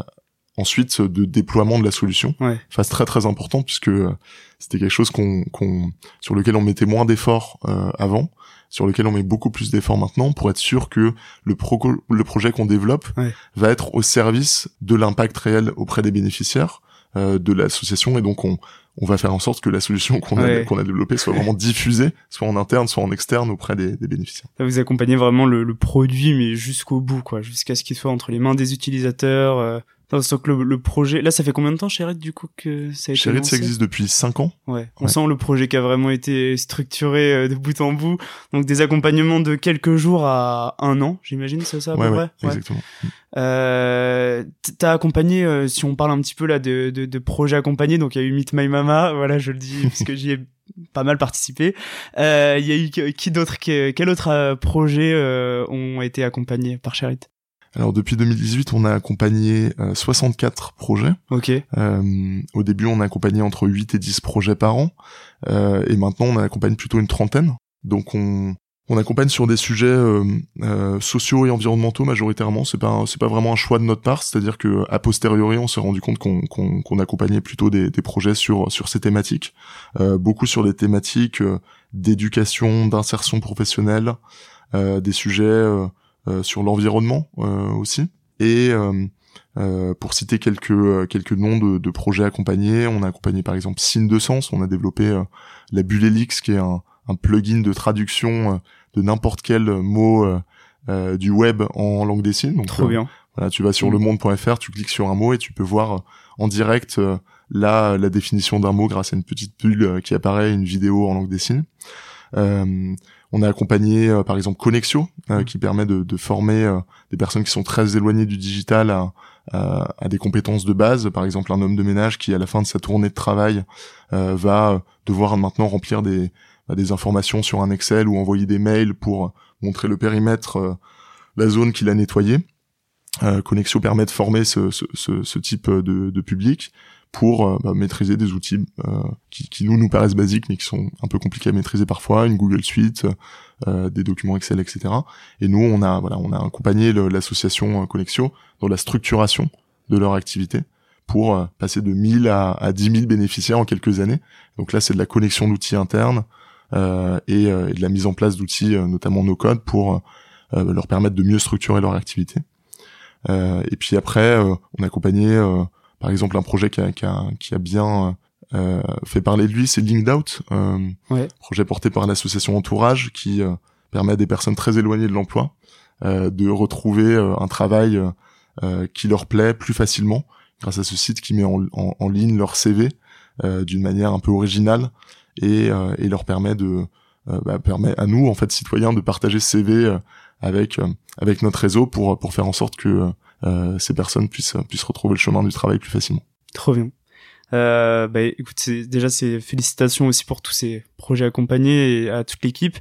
ensuite de déploiement de la solution. Ouais. Phase très très importante puisque euh, c'était quelque chose qu'on, qu'on, sur lequel on mettait moins d'efforts euh, avant, sur lequel on met beaucoup plus d'efforts maintenant pour être sûr que le, pro- le projet qu'on développe Ouais. va être au service de l'impact réel auprès des bénéficiaires euh, de l'association et donc on on va faire en sorte que la solution qu'on a, qu'on a développée soit vraiment diffusée, soit en interne, soit en externe auprès des, des bénéficiaires. Vous accompagnez vraiment le, le produit, mais jusqu'au bout, quoi, jusqu'à ce qu'il soit entre les mains des utilisateurs. Euh... Non, sauf que le, le projet, là, ça fait combien de temps, Sherit, du coup, que ça a été lancé ça existe depuis 5 ans. Ouais. On Ouais. sent le projet qui a vraiment été structuré euh, de bout en bout. Donc des accompagnements de quelques jours à un an, j'imagine, c'est ça à ouais, peu ouais, près. Ouais. exactement. Euh, t'as accompagné, euh, si on parle un petit peu là de, de, de projets accompagnés, donc il y a eu Meet My Mama, voilà, je le dis parce que j'y ai pas mal participé. Euh, Il y a eu qui- d'autre, quel autre euh, projet euh, ont été accompagnés par Sherit Alors depuis 2018, on a accompagné euh, 64 projets. Ok, Euh, au début, on a accompagné entre 8 et 10 projets par an. Euh, et maintenant, on accompagne plutôt une trentaine. Donc on, on accompagne sur des sujets euh, euh, sociaux et environnementaux majoritairement. C'est pas c'est pas vraiment un choix de notre part. C'est-à-dire que a posteriori, on s'est rendu compte qu'on qu'on qu'on accompagnait plutôt des, des projets sur sur ces thématiques, Euh, beaucoup sur des thématiques euh, d'éducation, d'insertion professionnelle, euh, des sujets sur l'environnement euh, aussi. Et euh, euh, pour citer quelques euh, quelques noms de, de projets accompagnés, on a accompagné par exemple Signe de Sens, on a développé euh, la Bulle Helix qui est un, un plugin de traduction euh, de n'importe quel mot euh, euh, du web en langue des signes. Donc trop euh, bien. voilà, tu vas sur Mm. lemonde.fr, tu cliques sur un mot et tu peux voir euh, en direct euh, la, la définition d'un mot grâce à une petite bulle euh, qui apparaît, une vidéo en langue des signes. On a accompagné euh, par exemple Connexio, euh, qui permet de, de former euh, des personnes qui sont très éloignées du digital à, à, à des compétences de base. Par exemple, un homme de ménage qui, à la fin de sa tournée de travail, euh, va devoir maintenant remplir des, bah, des informations sur un Excel ou envoyer des mails pour montrer le périmètre, euh, la zone qu'il a nettoyée. Euh, Connexio permet de former ce, ce, ce, ce type de, de public pour euh, bah, maîtriser des outils euh, qui, qui nous nous paraissent basiques mais qui sont un peu compliqués à maîtriser parfois, une Google Suite, euh, des documents Excel, etc. Et nous, on a voilà, on a accompagné l'association Connexio dans la structuration de leur activité pour passer de 1000 à, à 10 000 bénéficiaires en quelques années. Donc là, c'est de la connexion d'outils internes euh, et, euh, et de la mise en place d'outils, notamment no code, pour leur permettre de mieux structurer leur activité. Et puis après, on a accompagné, euh, par exemple, un projet qui a, qui a, qui a bien euh, fait parler de lui, c'est Linked Out, euh, Ouais. projet porté par l'association Entourage qui euh, permet à des personnes très éloignées de l'emploi euh, de retrouver euh, un travail euh, qui leur plaît plus facilement grâce à ce site qui met en, en, en ligne leur CV euh, d'une manière un peu originale et, euh, et leur permet de bah, permet à nous en fait citoyens de partager ce CV euh, avec euh, avec notre réseau pour pour faire en sorte que euh, ces personnes puissent puissent retrouver le chemin du travail plus facilement. Trop bien. Euh, bah, écoute, déjà, c'est félicitations aussi pour tous ces projets accompagnés et à toute l'équipe.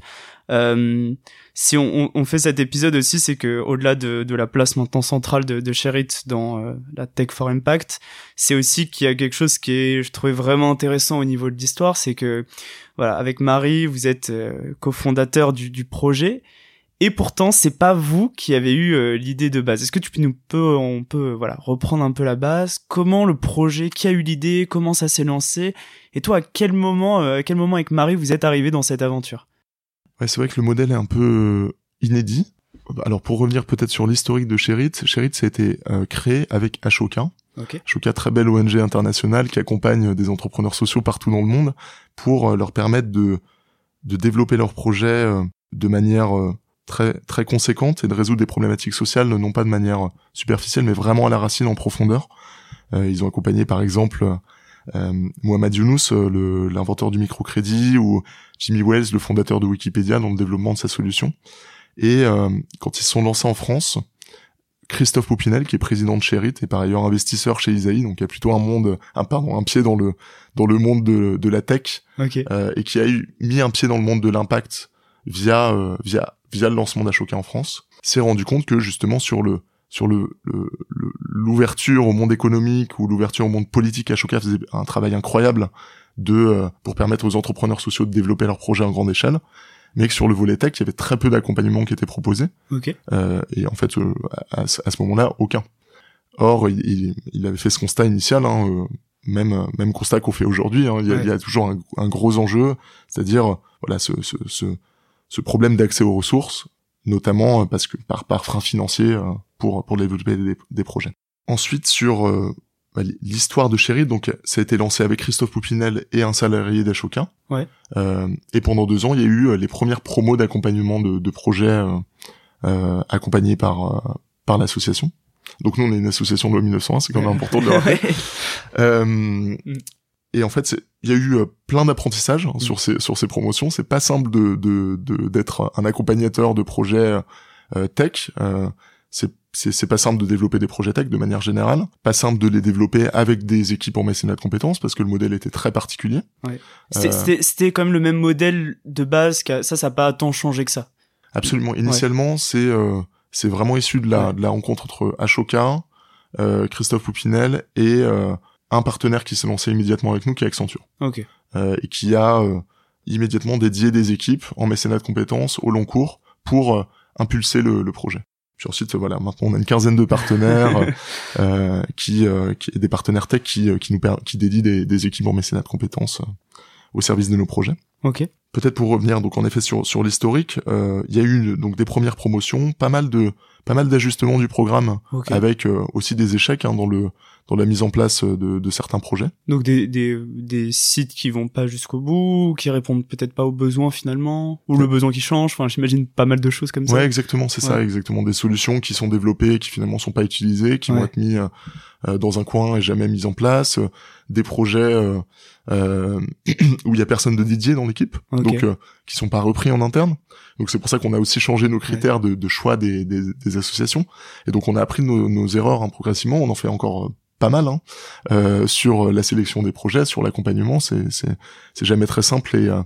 Euh, si on, on, on fait cet épisode aussi, c'est que au-delà de, de la place maintenant centrale de, de Sherit dans euh, la Tech for Impact, c'est aussi qu'il y a quelque chose qui est, je trouvais vraiment intéressant au niveau de l'histoire, c'est que voilà, avec Marie, vous êtes euh, cofondateur du, du projet. Et pourtant, c'est pas vous qui avez eu euh, l'idée de base. Est-ce que tu peux nous peux on peut voilà reprendre un peu la base? Comment le projet Qui a eu l'idée? Comment ça s'est lancé? Et toi, à quel moment, euh, à quel moment avec Marie vous êtes arrivé dans cette aventure? Ouais, c'est vrai que le modèle est un peu euh, inédit. Alors pour revenir peut-être sur l'historique de Sherit, Sherit ça a été euh, créé avec Ashoka. Ok. Ashoka, très belle ONG internationale qui accompagne des entrepreneurs sociaux partout dans le monde pour euh, leur permettre de de développer leurs projets euh, de manière euh, très très conséquente et de résoudre des problématiques sociales non pas de manière superficielle mais vraiment à la racine en profondeur. Euh, ils ont accompagné par exemple euh, Mohamed Younous, l'inventeur du microcrédit, ou Jimmy Wells, le fondateur de Wikipédia, dans le développement de sa solution. Et quand ils se sont lancés en France, Christophe Poupinel, qui est président de Sherit et par ailleurs investisseur chez Isaïe, donc il y a plutôt un monde, un pardon, un pied dans le dans le monde de, de la tech, euh, et qui a eu, mis un pied dans le monde de l'impact via euh, via via le lancement d'Ashoka en France, s'est rendu compte que justement sur le sur le l'ouverture au monde économique ou l'ouverture au monde politique, Ashoka faisait un travail incroyable de euh, pour permettre aux entrepreneurs sociaux de développer leurs projets en grande échelle mais que sur le volet tech, il y avait très peu d'accompagnement qui était proposé. Euh, et en fait, euh, à, ce moment-là, aucun. Or, il, il, avait fait ce constat initial, hein, euh, même même constat qu'on fait aujourd'hui. Hein, il, y a toujours un, un gros enjeu, c'est-à-dire voilà ce, ce, ce, ce problème d'accès aux ressources, notamment parce que par par frein financier pour pour développer des, des projets. Ensuite, sur bah, l'histoire de Chéri, donc ça a été lancé avec Christophe Poupinel et un salarié d'Ashoka. Ouais. Euh, et pendant deux ans, il y a eu euh, les premières promos d'accompagnement de, de, projets euh, euh accompagnés par euh, par l'association. Donc nous, on est une association de loi 1901, c'est quand même important de le rappeler. Mm. Et en fait, il y a eu plein d'apprentissages hein, mm. sur ces sur ces promotions. C'est pas simple de d'être de, un accompagnateur de projets tech. c'est c'est pas simple de développer des projets tech de manière générale, pas simple de les développer avec des équipes en mécénat de compétences parce que le modèle était très particulier. Ouais. C'était euh, quand même le même modèle de base, ça ça n'a pas tant changé que ça. Absolument. Initialement, c'est euh, c'est vraiment issu de la de la rencontre entre Ashoka, euh, Christophe Poupinel et euh, un partenaire qui s'est lancé immédiatement avec nous, qui est Accenture. Euh, et qui a immédiatement dédié des équipes en mécénat de compétences au long cours pour impulser le, le projet. Puis ensuite, voilà, maintenant on a une quinzaine de partenaires euh, qui, euh, qui, des partenaires tech qui, euh, qui nous qui dédient des, des équipements mécénat de compétences euh, au service de nos projets. Ok. Peut-être pour revenir donc en effet sur sur l'historique, euh, il y a eu donc des premières promotions, pas mal de pas mal d'ajustements du programme, avec euh, aussi des échecs hein, dans le dans la mise en place de, de certains projets. Donc des, des des sites qui vont pas jusqu'au bout, qui répondent peut-être pas aux besoins finalement, ou le besoin qui change. Enfin, j'imagine pas mal de choses comme ça. Ouais, exactement, c'est ça, exactement. Des solutions qui sont développées, qui finalement sont pas utilisées, qui vont être mis euh, dans un coin et jamais mises en place, des projets euh, où il y a personne de Didier dans l'équipe, donc euh, qui sont pas repris en interne. Donc c'est pour ça qu'on a aussi changé nos critères de, de, choix des, des, des, associations. Et donc on a appris nos, nos erreurs hein, progressivement. On en fait encore euh, pas mal hein, euh, sur la sélection des projets, sur l'accompagnement. C'est c'est c'est jamais très simple et euh,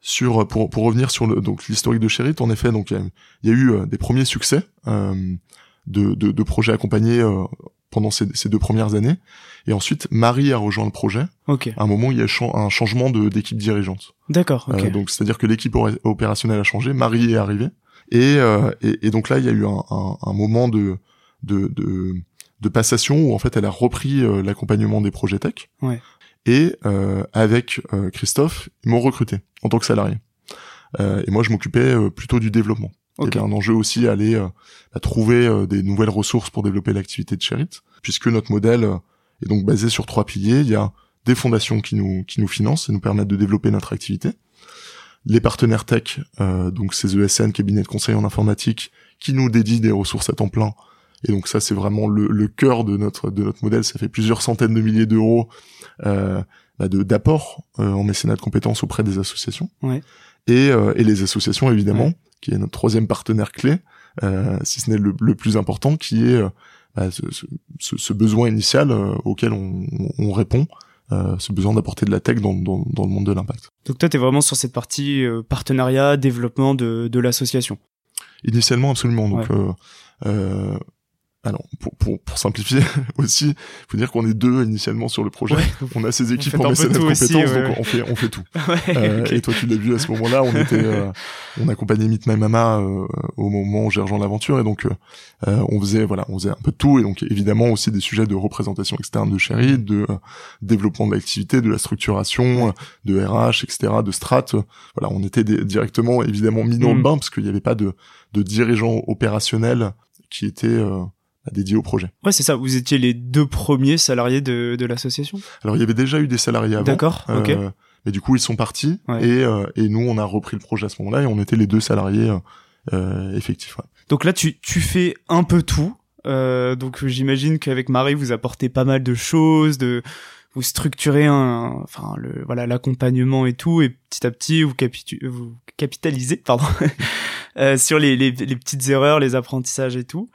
sur pour pour revenir sur le donc l'historique de Cherit, en effet, donc il y, a eu des premiers succès de, de, de projets accompagnés pendant ces, ces, deux premières années. Et ensuite, Marie a rejoint le projet. Okay. À un moment, il y a un changement d'équipe dirigeante. D'accord. Okay. Euh, donc, c'est-à-dire que l'équipe opérationnelle a changé. Marie est arrivée. Et, euh, et, et, donc là, il y a eu un, un, un moment de, de, de, de, passation où en fait, elle a repris euh, l'accompagnement des projets tech. Ouais. Et euh, avec Christophe, ils m'ont recruté en tant que salarié. et moi, je m'occupais plutôt du développement. Okay. Il y avait un enjeu aussi à aller à trouver des nouvelles ressources pour développer l'activité de Cherit, puisque notre modèle et donc basé sur trois piliers. Il y a des fondations qui nous qui nous financent et nous permettent de développer notre activité. Les partenaires tech, euh, donc ces ESN, cabinets de conseil en informatique, qui nous dédient des ressources à temps plein. Et donc ça, c'est vraiment le, le cœur de notre de notre modèle. Ça fait plusieurs centaines de milliers d'euros euh, bah de d'apport euh, en mécénat de compétences auprès des associations. Ouais. Et, euh, et les associations évidemment, qui est notre troisième partenaire clé, euh, si ce n'est le, le, plus important, qui est bah, ce, ce, ce, besoin initial euh, auquel on, on répond, euh, ce besoin d'apporter de la tech dans, dans, dans le monde de l'impact. Donc toi, tu es vraiment sur cette partie euh, partenariat, développement de, de l'association Initialement, absolument. Donc, euh, alors, pour, pour, pour simplifier aussi, faut dire qu'on est deux initialement sur le projet. on a ces équipes en mécénat de compétences, donc on fait on fait tout. euh, Et toi, tu l'as vu à ce moment-là, on était, euh, on accompagnait Meet My Mama euh, au moment où j'ai rejoint l'aventure, et donc on faisait voilà, on faisait un peu de tout, et donc évidemment aussi des sujets de représentation externe de Chéri, de développement de l'activité, de la structuration, de RH, etc., de strat. voilà, on était directement évidemment mis dans le mm. bain parce qu'il n'y avait pas de de dirigeants opérationnels qui étaient dédié au projet. Ouais, c'est ça. Vous étiez les deux premiers salariés de, de l'association? Alors, il y avait déjà eu des salariés avant. D'accord, ok. Euh, mais du coup, ils sont partis et, euh, et nous, on a repris le projet à ce moment-là et on était les deux salariés euh, effectifs. Ouais. Donc là, tu, tu fais un peu tout. Euh, donc j'imagine qu'avec Marie, vous apportez pas mal de choses, de vous structurez un, enfin le voilà l'accompagnement et tout, et petit à petit vous, capitu vous capitalisez, pardon, euh, sur les, les, les, petites erreurs, les apprentissages et tout.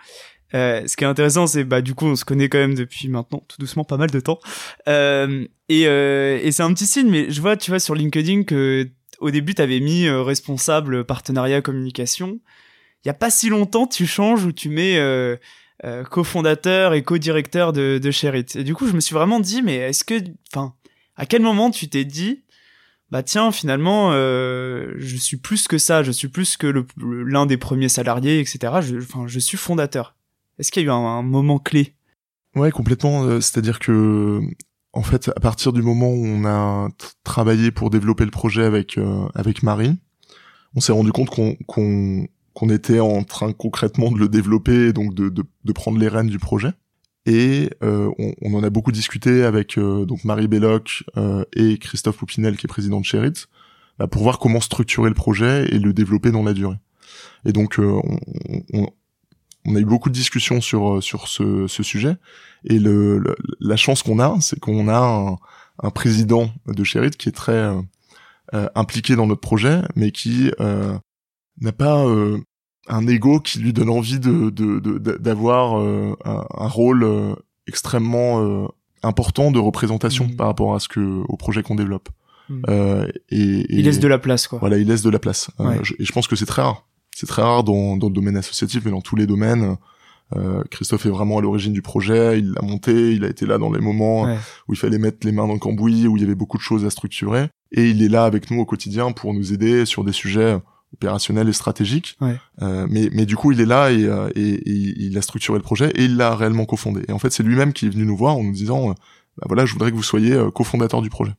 Euh, ce qui est intéressant, c'est bah du coup on se connaît quand même depuis maintenant tout doucement pas mal de temps, euh, et, euh, et c'est un petit signe. Mais je vois, tu vois sur LinkedIn que au début t'avais mis responsable partenariat communication. Il y a pas si longtemps, tu changes ou tu mets cofondateur et co-directeur de, de Sherit. Et du coup, je me suis vraiment dit, mais est-ce que, enfin, à quel moment tu t'es dit, bah tiens, finalement, je suis plus que ça, je suis plus que l'un des premiers salariés, etc. Enfin, je suis fondateur. Est-ce qu'il y a eu un, moment clé? Ouais, complètement. Euh, c'est-à-dire que, en fait, à partir du moment où on a travaillé pour développer le projet avec euh, avec Marie, on s'est rendu compte qu'on qu'on qu'on était en train concrètement de le développer, donc de, de, de prendre les rênes du projet. Et euh, on, on, en a beaucoup discuté avec euh, donc Marie Belloc euh, et Christophe Poupinel, qui est président de Sherit, bah, pour voir comment structurer le projet et le développer dans la durée. Et donc euh, on, on, a eu beaucoup de discussions sur sur ce, ce sujet. Et le, la chance qu'on a, c'est qu'on a un, un, président de Sherit qui est très impliqué dans notre projet, mais qui n'a pas euh, un ego qui lui donne envie de d'avoir de, euh, un, rôle euh, extrêmement important de représentation mmh. par rapport à ce que au projet qu'on développe. Mmh. Et, il laisse de la place quoi. Voilà, il laisse de la place. et je pense que c'est très rare. C'est très rare dans, dans le domaine associatif, mais dans tous les domaines. Euh, Christophe est vraiment à l'origine du projet, il l'a monté, il a été là dans les moments où il fallait mettre les mains dans le cambouis, où il y avait beaucoup de choses à structurer, et il est là avec nous au quotidien pour nous aider sur des sujets opérationnel et stratégique. Euh, mais, mais du coup, il est là et, euh, et, il a structuré le projet et il l'a réellement cofondé. Et en fait, c'est lui-même qui est venu nous voir en nous disant, euh, bah voilà, je voudrais que vous soyez euh, cofondateur du projet.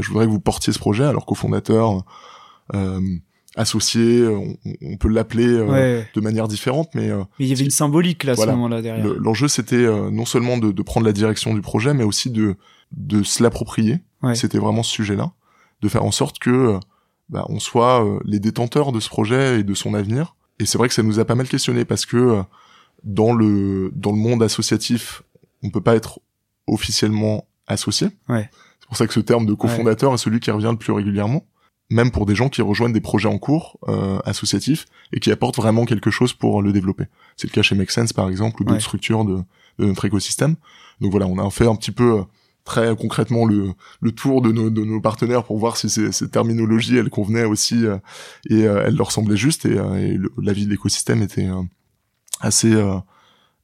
je voudrais que vous portiez ce projet. Alors cofondateur, associé, on, peut l'appeler de manière différente, mais, mais il y avait une symbolique là à ce moment-là derrière. L'enjeu, c'était non seulement de, de, prendre la direction du projet, mais aussi de de se l'approprier. C'était vraiment ce sujet-là, de faire en sorte que bah, on soit euh, les détenteurs de ce projet et de son avenir. Et c'est vrai que ça nous a pas mal questionné parce que euh, dans le dans le monde associatif, on peut pas être officiellement associé. Ouais. C'est pour ça que ce terme de cofondateur est celui qui revient le plus régulièrement, même pour des gens qui rejoignent des projets en cours euh, associatifs et qui apportent vraiment quelque chose pour le développer. C'est le cas chez Make Sense par exemple ou d'autres structures de, de notre écosystème. Donc voilà, on a fait un petit peu très concrètement le, le tour de nos, de nos partenaires pour voir si ces, ces terminologies elles convenaient aussi euh, et euh, elles leur semblaient justes et, euh, et l'avis de l'écosystème était assez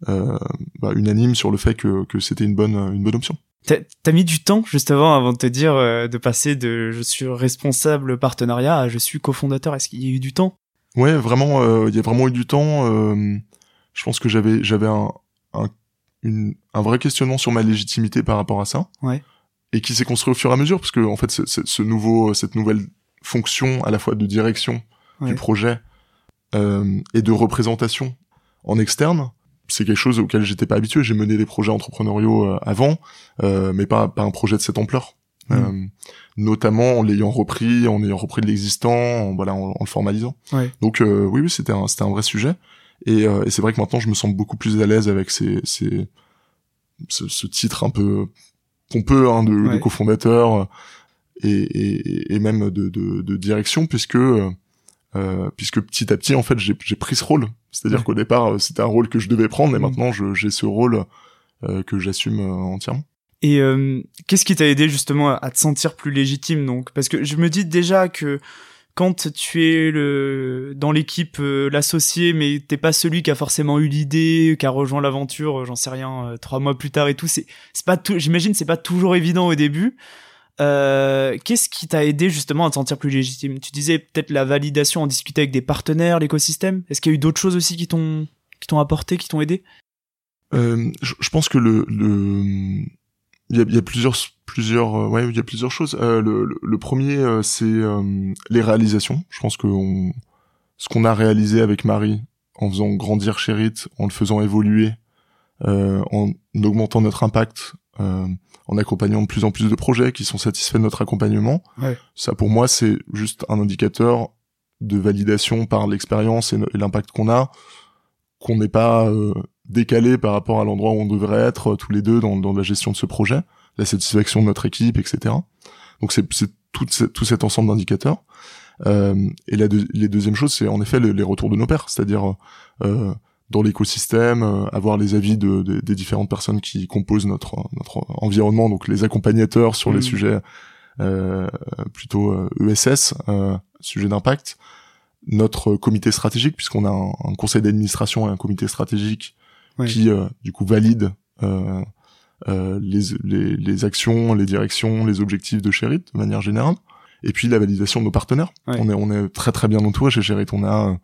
bah, unanime sur le fait que, que c'était une bonne une bonne option. T'as mis du temps juste avant avant de te dire de passer de je suis responsable partenariat à je suis cofondateur. Est-ce qu'il y a eu du temps? Ouais, vraiment, il y a vraiment eu du temps. je pense que j'avais j'avais un, un une, un vrai questionnement sur ma légitimité par rapport à ça. Ouais. Et qui s'est construit au fur et à mesure, parce que en fait, ce, ce nouveau, cette nouvelle fonction à la fois de direction du projet euh, et de représentation en externe, c'est quelque chose auquel j'étais pas habitué. J'ai mené des projets entrepreneuriaux euh, avant, euh, mais pas, pas un projet de cette ampleur. Mmh. Euh, notamment en l'ayant repris, en ayant repris de l'existant, en, voilà, en, le formalisant. Ouais. Donc euh, oui, oui, c'était un, c'était un vrai sujet. Et, euh, et c'est vrai que maintenant, je me sens beaucoup plus à l'aise avec ces, ces, ce, ce, titre un peu pompeux hein, de, de cofondateur et, et, et, même de, de, de direction, puisque euh, puisque petit à petit, en fait, j'ai pris ce rôle. C'est-à-dire qu'au départ, c'était un rôle que je devais prendre, et mm. maintenant, j'ai ce rôle euh, que j'assume euh, entièrement. Et euh, qu'est-ce qui t'a aidé justement à te sentir plus légitime donc? Parce que je me dis déjà que quand tu es le dans l'équipe euh, l'associé mais t'es pas celui qui a forcément eu l'idée qui a rejoint l'aventure euh, j'en sais rien euh, trois mois plus tard et tout c'est c'est pas tout j'imagine c'est pas toujours évident au début qu'est-ce qui t'a aidé justement à te sentir plus légitime? Tu disais peut-être la validation en discuter avec des partenaires l'écosystème. Est-ce qu'il y a eu d'autres choses aussi qui t'ont qui t'ont apporté qui t'ont aidé? Je, je, pense que le, le il y a, y a, plusieurs plusieurs euh, ouais il y a plusieurs choses. Euh, le, le, premier euh, c'est euh, les réalisations. Je pense que on, ce qu'on a réalisé avec Marie en faisant grandir Cherit en le faisant évoluer en augmentant notre impact en accompagnant de plus en plus de projets qui sont satisfaits de notre accompagnement ouais. ça pour moi c'est juste un indicateur de validation par l'expérience et l'impact qu'on a qu'on n'est pas décalé par rapport à l'endroit où on devrait être euh, tous les deux dans, dans la gestion de ce projet. la satisfaction de notre équipe, etc. Donc c'est tout, tout cet ensemble d'indicateurs. Euh, et la les deuxième chose, c'est en effet les, retours de nos pairs, c'est-à-dire euh, dans l'écosystème, euh, avoir les avis de, des différentes personnes qui composent notre notre environnement, donc les accompagnateurs sur les mmh. sujets euh, plutôt ESS, euh, sujet d'impact, notre comité stratégique, puisqu'on a un, conseil d'administration et un comité stratégique qui du coup valide les, les, les, actions, les directions, les objectifs de Sherit de manière générale et puis la validation de nos partenaires. On est on est très très bien entouré chez Gérit. On a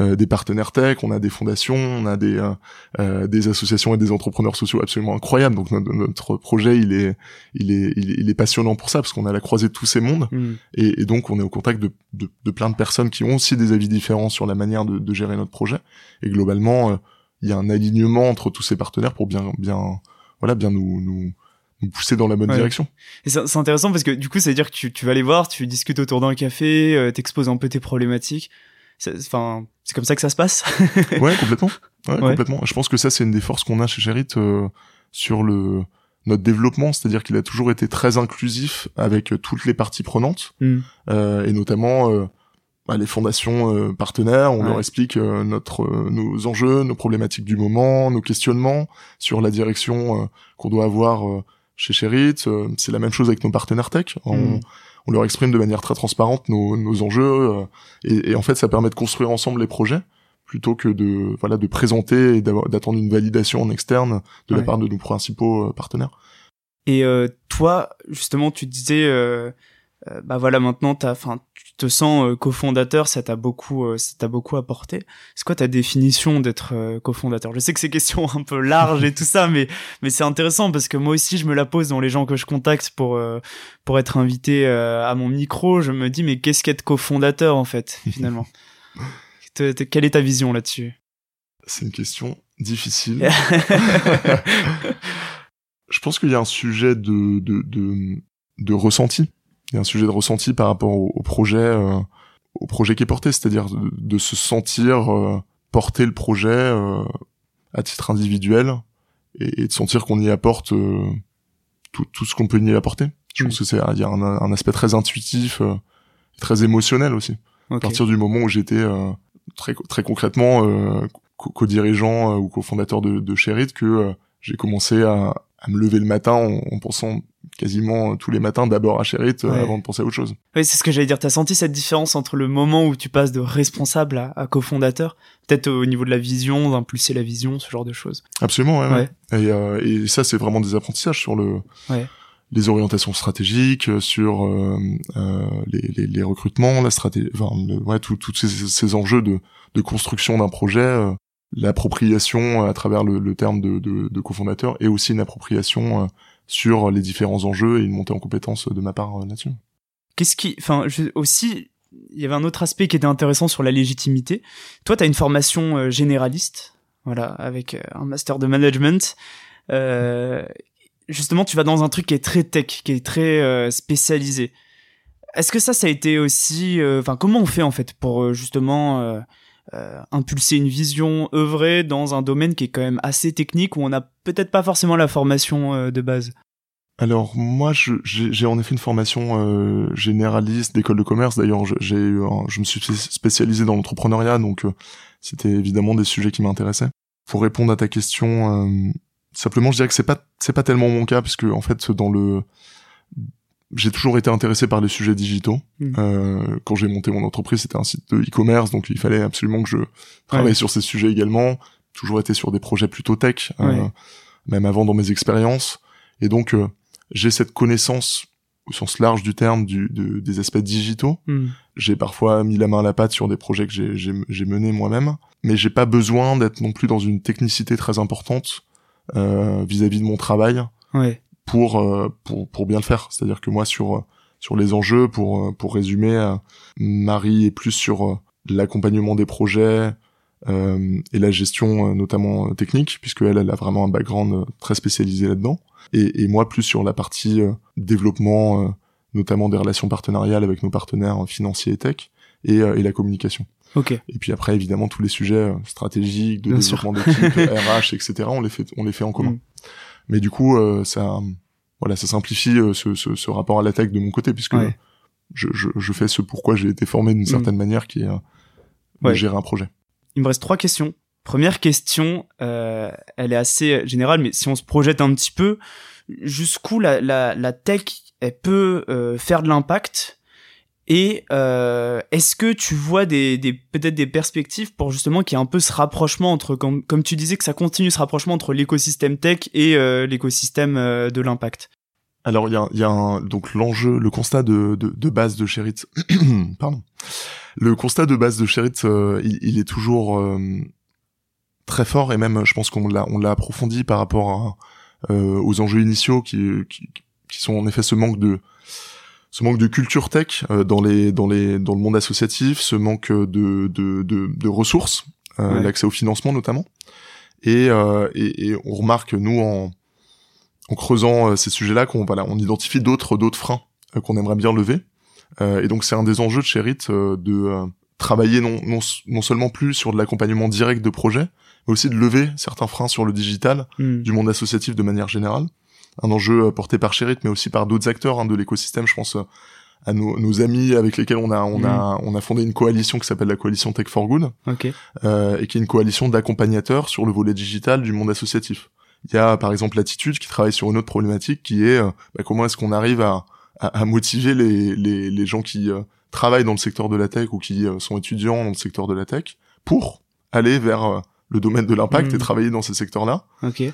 euh, des partenaires tech, on a des fondations, on a des euh, euh, des associations et des entrepreneurs sociaux absolument incroyables. Donc notre, projet il est il est il est, passionnant pour ça parce qu'on a la croisée de tous ces mondes mm. et, et, donc on est au contact de, de, de plein de personnes qui ont aussi des avis différents sur la manière de, de gérer notre projet. Et globalement il y a un alignement entre tous ces partenaires pour bien bien voilà bien nous nous pousser dans la bonne direction. Et c'est intéressant parce que du coup, ça veut dire que tu, tu vas les voir, tu discutes autour d'un café, euh, t'exposes un peu tes problématiques. Enfin, c'est comme ça que ça se passe. ouais, complètement. Ouais, complètement. Je pense que ça, c'est une des forces qu'on a chez Sherit euh, sur le notre développement, c'est-à-dire qu'il a toujours été très inclusif avec euh, toutes les parties prenantes, hmm. euh, et notamment euh, bah, les fondations partenaires. On leur explique notre nos enjeux, nos problématiques du moment, nos questionnements sur la direction qu'on doit avoir chez Sherit, euh, c'est la même chose avec nos partenaires tech. On, mm. on leur exprime de manière très transparente nos, nos enjeux euh, et, et, en fait ça permet de construire ensemble les projets plutôt que de voilà de présenter et d'attendre une validation en externe de la part de nos principaux euh, partenaires. Et toi, justement, tu disais euh, bah voilà maintenant t'as enfin tu te sens euh, cofondateur ça t'a beaucoup euh, ça t'a beaucoup apporté. C'est quoi ta définition d'être cofondateur? Je sais que c'est question un peu large et tout ça mais mais c'est intéressant parce que moi aussi je me la pose dans les gens que je contacte pour pour être invité à mon micro. Je me dis mais qu'est-ce qu'être cofondateur en fait finalement? Quelle est ta vision là-dessus? C'est une question difficile. Je pense qu'il y a un sujet de de, de, de ressenti il y a un sujet de ressenti par rapport au, projet, euh, au projet qui est porté, c'est-à-dire de, se sentir euh, porter le projet euh, à titre individuel et, de sentir qu'on y apporte tout, tout ce qu'on peut y apporter. Je pense que c'est il y a un, aspect très intuitif, très émotionnel aussi. À partir du moment où j'étais très très concrètement co-dirigeant ou cofondateur de, de Sherit, que j'ai commencé à, à me lever le matin en, pensant quasiment tous les matins d'abord à Sherit euh, avant de penser à autre chose. Oui, c'est ce que j'allais dire. T'as senti cette différence entre le moment où tu passes de responsable à, cofondateur, peut-être au niveau de la vision, d'impulser la vision, ce genre de choses? Absolument, ouais. Et, euh, et, ça, c'est vraiment des apprentissages sur le les orientations stratégiques, sur euh, les, les, les, recrutements, la stratégie, enfin, ouais, tous ces, ces, enjeux de, de construction d'un projet l'appropriation à travers le, le terme de, de, de, cofondateur et aussi une appropriation sur les différents enjeux et une montée en compétence de ma part euh, là-dessus. Qu'est-ce qui, enfin, aussi, il y avait un autre aspect qui était intéressant sur la légitimité. Toi, tu as une formation euh, généraliste, voilà, avec un master de management. Euh, justement, tu vas dans un truc qui est très tech, qui est très spécialisé. Est-ce que ça, ça a été aussi, enfin, comment on fait en fait pour justement euh, impulser une vision, œuvrer dans un domaine qui est quand même assez technique où on n'a peut-être pas forcément la formation euh, de base alors moi, j'ai en effet une formation euh, généraliste d'école de commerce. D'ailleurs, j'ai je me suis spécialisé dans l'entrepreneuriat, donc c'était évidemment des sujets qui m'intéressaient. Pour répondre à ta question, simplement, je dirais que c'est pas c'est pas tellement mon cas, parce que en fait, dans le j'ai toujours été intéressé par les sujets digitaux. Hmm. Euh, quand j'ai monté mon entreprise, c'était un site de e-commerce, donc il fallait absolument que je travaille sur ces sujets également. Toujours été sur des projets plutôt tech, euh, même avant dans mes expériences. Et donc euh, j'ai cette connaissance au sens large du terme du, des aspects digitaux. Hmm. J'ai parfois mis la main à la pâte sur des projets que j'ai menés moi-même, mais j'ai pas besoin d'être non plus dans une technicité très importante euh, vis-à-vis -vis de mon travail. Ouais pour euh, pour pour bien le faire. C'est-à-dire que moi sur sur les enjeux, pour euh, pour résumer, euh, Marie est plus sur l'accompagnement des projets euh, et la gestion notamment technique, puisque elle, elle a vraiment un background très spécialisé là-dedans. Et, et, moi plus sur la partie développement, notamment des relations partenariales avec nos partenaires financiers et tech, et, et la communication. Okay. Et puis après évidemment tous les sujets stratégiques de développement d'équipe, RH, etc. On les fait on les fait en commun. Mm. Mais du coup, euh, ça, voilà, ça simplifie ce, ce, ce, rapport à la tech de mon côté puisque je, je, je, fais ce pourquoi j'ai été formé d'une mm. certaine manière qui est de gérer un projet. Il me reste trois questions. Première question, euh, elle est assez générale, mais si on se projette un petit peu, jusqu'où la, la, la tech elle peut euh, faire de l'impact et euh, est-ce que tu vois des, des peut-être des perspectives pour justement qu'il y ait un peu ce rapprochement entre comme, comme tu disais que ça continue ce rapprochement entre l'écosystème tech et euh, l'écosystème euh, de l'impact? Alors il y a, y a un, donc l'enjeu, le constat de, de, de base de Sherit, pardon, le constat de base de Sherit, euh, il, il, est toujours euh, très fort et même je pense qu'on l'a on l'a approfondi par rapport à, euh, aux enjeux initiaux qui, qui, qui sont en effet ce manque de ce manque de culture tech dans les dans les dans le monde associatif, ce manque de de, de, de ressources, l'accès au financement notamment, et, et, et on remarque nous en en creusant euh, ces sujets-là qu'on voilà, on identifie d'autres d'autres freins euh, qu'on aimerait bien lever. Euh, et donc c'est un des enjeux de Sherit de travailler non, non, non seulement plus sur de l'accompagnement direct de projets, mais aussi de lever certains freins sur le digital hmm. du monde associatif de manière générale. Un enjeu porté par Sherit, mais aussi par d'autres acteurs hein, de l'écosystème. Je pense à nos, nos, amis avec lesquels on a on a hmm. on a fondé une coalition qui s'appelle la coalition Tech for Good, okay. euh, et qui est une coalition d'accompagnateurs sur le volet digital du monde associatif. Il y a par exemple l'attitude qui travaille sur une autre problématique qui est euh, bah, comment est-ce qu'on arrive à, à, motiver les, les, les, gens qui euh, travaillent dans le secteur de la tech ou qui euh, sont étudiants dans le secteur de la tech pour aller vers le domaine de l'impact et hmm. travailler dans ces secteurs-là. Okay.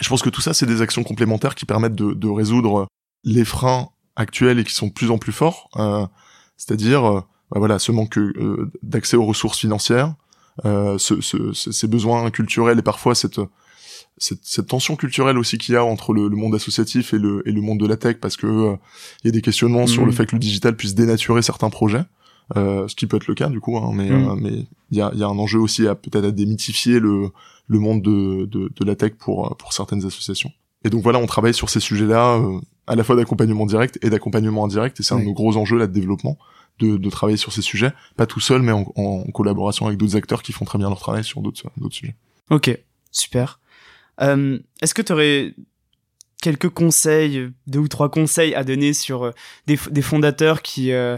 Je pense que tout ça, c'est des actions complémentaires qui permettent de, de, résoudre les freins actuels et qui sont de plus en plus forts. C'est-à-dire, bah, voilà, ce manque d'accès aux ressources financières, ce, ce, ces besoins culturels et parfois cette cette, cette, tension culturelle aussi qu'il y a entre le, le, monde associatif et le, et le monde de la tech parce que euh, il y a des questionnements sur le mm. fait que le digital puisse dénaturer certains projets euh, ce qui peut être le cas du coup hein, mais mm. euh, mais il y a, y a un enjeu aussi à peut-être à démythifier le, le monde de, de, de, la tech pour pour certaines associations. Et donc voilà on travaille sur ces sujets là euh, à la fois d'accompagnement direct et d'accompagnement indirect et c'est un de nos gros enjeux là de développement de, de, travailler sur ces sujets pas tout seul mais en, en collaboration avec d'autres acteurs qui font très bien leur travail sur d'autres d'autres sujets. Ok super. Euh, Est-ce que tu aurais quelques conseils, deux ou trois conseils à donner sur euh, des, des fondateurs qui, euh,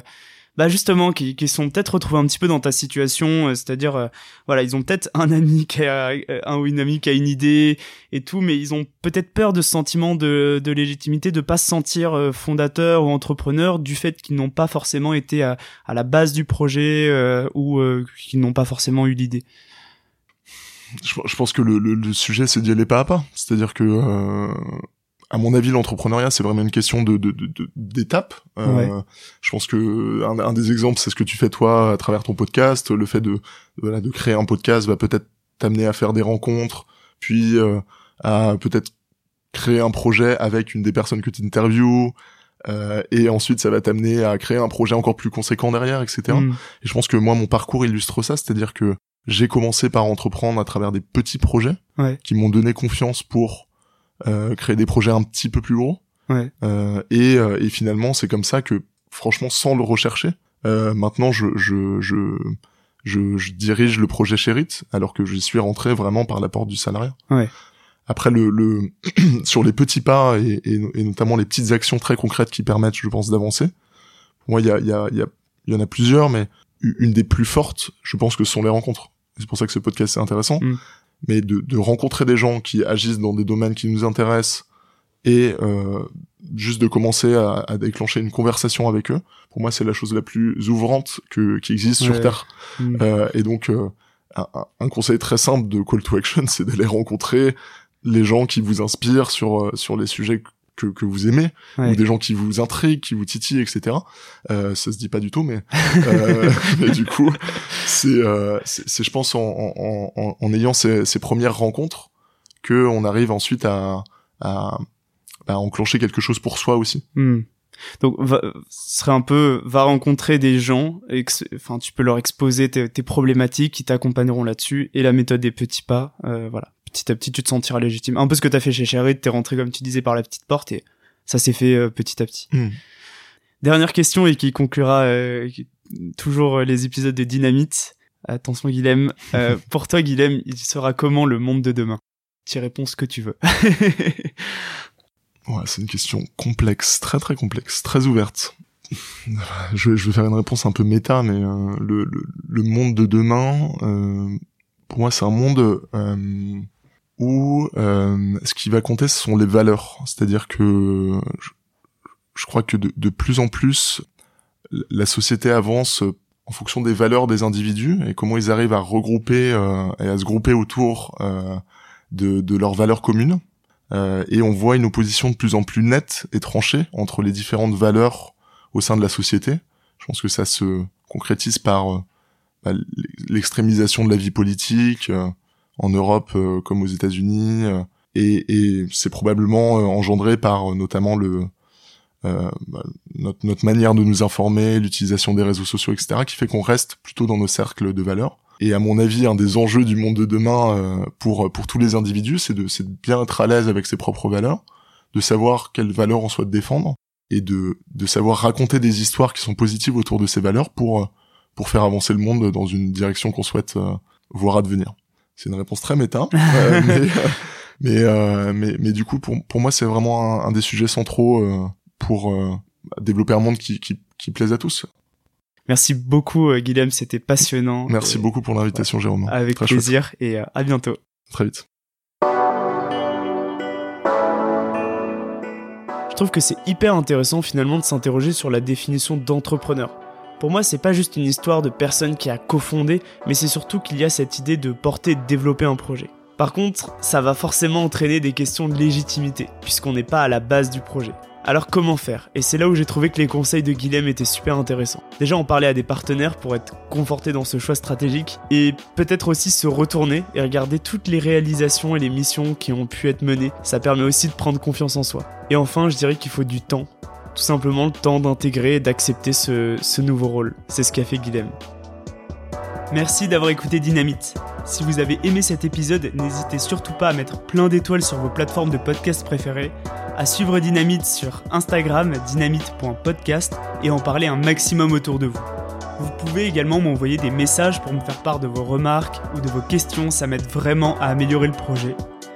bah justement, qui, qui sont peut-être retrouvés un petit peu dans ta situation, euh, c'est-à-dire, euh, voilà, ils ont peut-être un ami qui a un ou une amie qui a une idée et tout, mais ils ont peut-être peur de ce sentiment de, de légitimité, de pas se sentir fondateur ou entrepreneur du fait qu'ils n'ont pas forcément été à, à, la base du projet ou qu'ils n'ont pas forcément eu l'idée je, pense que le, le, sujet c'est d'y aller pas à pas. C'est-à-dire que, euh, à mon avis, l'entrepreneuriat c'est vraiment une question de d'étapes. De, de, euh, Je pense que un, des exemples c'est ce que tu fais toi à travers ton podcast. Le fait de voilà de créer un podcast va peut-être t'amener à faire des rencontres, puis euh, à peut-être créer un projet avec une des personnes que tu interviews. Euh, et ensuite ça va t'amener à créer un projet encore plus conséquent derrière, etc. Mm. Et je pense que moi mon parcours illustre ça, c'est-à-dire que j'ai commencé par entreprendre à travers des petits projets qui m'ont donné confiance pour créer des projets un petit peu plus gros. Euh, et, euh, et, finalement, c'est comme ça que, franchement, sans le rechercher, euh, maintenant, je, je, je, je, je dirige le projet Sherit, alors que je suis rentré vraiment par la porte du salariat. Après, le, le sur les petits pas et, et, et, notamment les petites actions très concrètes qui permettent, je pense, d'avancer. Moi, il y a, y, a, y, a, y en a plusieurs, mais une des plus fortes, je pense que ce sont les rencontres. C'est pour ça que ce podcast est intéressant. Mm. Mais de, de, rencontrer des gens qui agissent dans des domaines qui nous intéressent et euh, juste de commencer à, à, déclencher une conversation avec eux, pour moi c'est la chose la plus ouvrante que, qui existe sur Terre. Mm. Euh, et donc euh, un, un, conseil très simple de call to action, c'est d'aller rencontrer les gens qui vous inspirent sur euh, sur les sujets que, que vous aimez ou des gens qui vous intriguent, qui vous titillent, etc. Euh, ça se dit pas du tout, mais, euh, mais du coup, c'est, euh, c'est, je pense, en, en, en, en ayant ces, ces, premières rencontres que on arrive ensuite à, à, à, enclencher quelque chose pour soi aussi. Hmm. Donc, va, ce serait un peu, va rencontrer des gens, et enfin, tu peux leur exposer tes, tes problématiques, qui t'accompagneront là-dessus, et la méthode des petits pas, euh, voilà petit à petit tu te sentiras légitime. Un peu ce que t'as fait chez Sherry, t'es rentré comme tu disais par la petite porte et ça s'est fait euh, petit à petit. Hmm. Dernière question et qui conclura euh, toujours euh, les épisodes de Dynamite. Attention Guilhem, pour toi Guilhem, il sera comment le monde de demain? Tu réponds ce que tu veux. Ouais, c'est une question complexe, très très complexe, très ouverte. je, je vais faire une réponse un peu méta, mais le, le, le, monde de demain, pour moi, c'est un monde où euh, ce qui va compter, ce sont les valeurs. C'est-à-dire que je, je, crois que de, de, plus en plus, la société avance en fonction des valeurs des individus et comment ils arrivent à regrouper euh, et à se grouper autour de, de leurs valeurs communes. et on voit une opposition de plus en plus nette et tranchée entre les différentes valeurs au sein de la société. Je pense que ça se concrétise par euh, bah, l'extrémisation de la vie politique euh, en Europe euh, comme aux États-Unis, et, et c'est probablement engendré par notamment le euh, bah, notre, notre, manière de nous informer, l'utilisation des réseaux sociaux, etc., qui fait qu'on reste plutôt dans nos cercles de valeurs. Et à mon avis, un des enjeux du monde de demain euh, pour pour tous les individus, c'est de, de bien être à l'aise avec ses propres valeurs, de savoir quelles valeurs on souhaite défendre, et de, de savoir raconter des histoires qui sont positives autour de ces valeurs pour, pour faire avancer le monde dans une direction qu'on souhaite euh, voir advenir. C'est une réponse très méta, euh, mais, mais, euh, mais, mais, du coup, pour, pour moi, c'est vraiment un, un, des sujets centraux euh, pour euh, développer un monde qui, qui, qui plaise à tous. Merci beaucoup, Guillaume, c'était passionnant. Merci et... beaucoup pour l'invitation, Jérôme. Avec très plaisir chouette. et à bientôt. Très vite. trouve que c'est hyper intéressant finalement de s'interroger sur la définition d'entrepreneur. Pour moi, c'est pas juste une histoire de personne qui a cofondé, mais c'est surtout qu'il y a cette idée de porter et de développer un projet. Par contre, ça va forcément entraîner des questions de légitimité, puisqu'on n'est pas à la base du projet. Alors comment faire? Et c'est là où j'ai trouvé que les conseils de Guilhem étaient super intéressants. Déjà on parlait à des partenaires pour être confortés dans ce choix stratégique et peut-être aussi se retourner et regarder toutes les réalisations et les missions qui ont pu être menées. Ça permet aussi de prendre confiance en soi. Et enfin je dirais qu'il faut du temps. Tout simplement le temps d'intégrer et d'accepter ce, nouveau rôle. C'est ce qu'a fait Guilhem. Merci d'avoir écouté Dynamite. Si vous avez aimé cet épisode, n'hésitez surtout pas à mettre plein d'étoiles sur vos plateformes de podcast préférées, à suivre Dynamite sur Instagram dynamite.podcast et en parler un maximum autour de vous. Vous pouvez également m'envoyer des messages pour me faire part de vos remarques ou de vos questions, ça m'aide vraiment à améliorer le projet.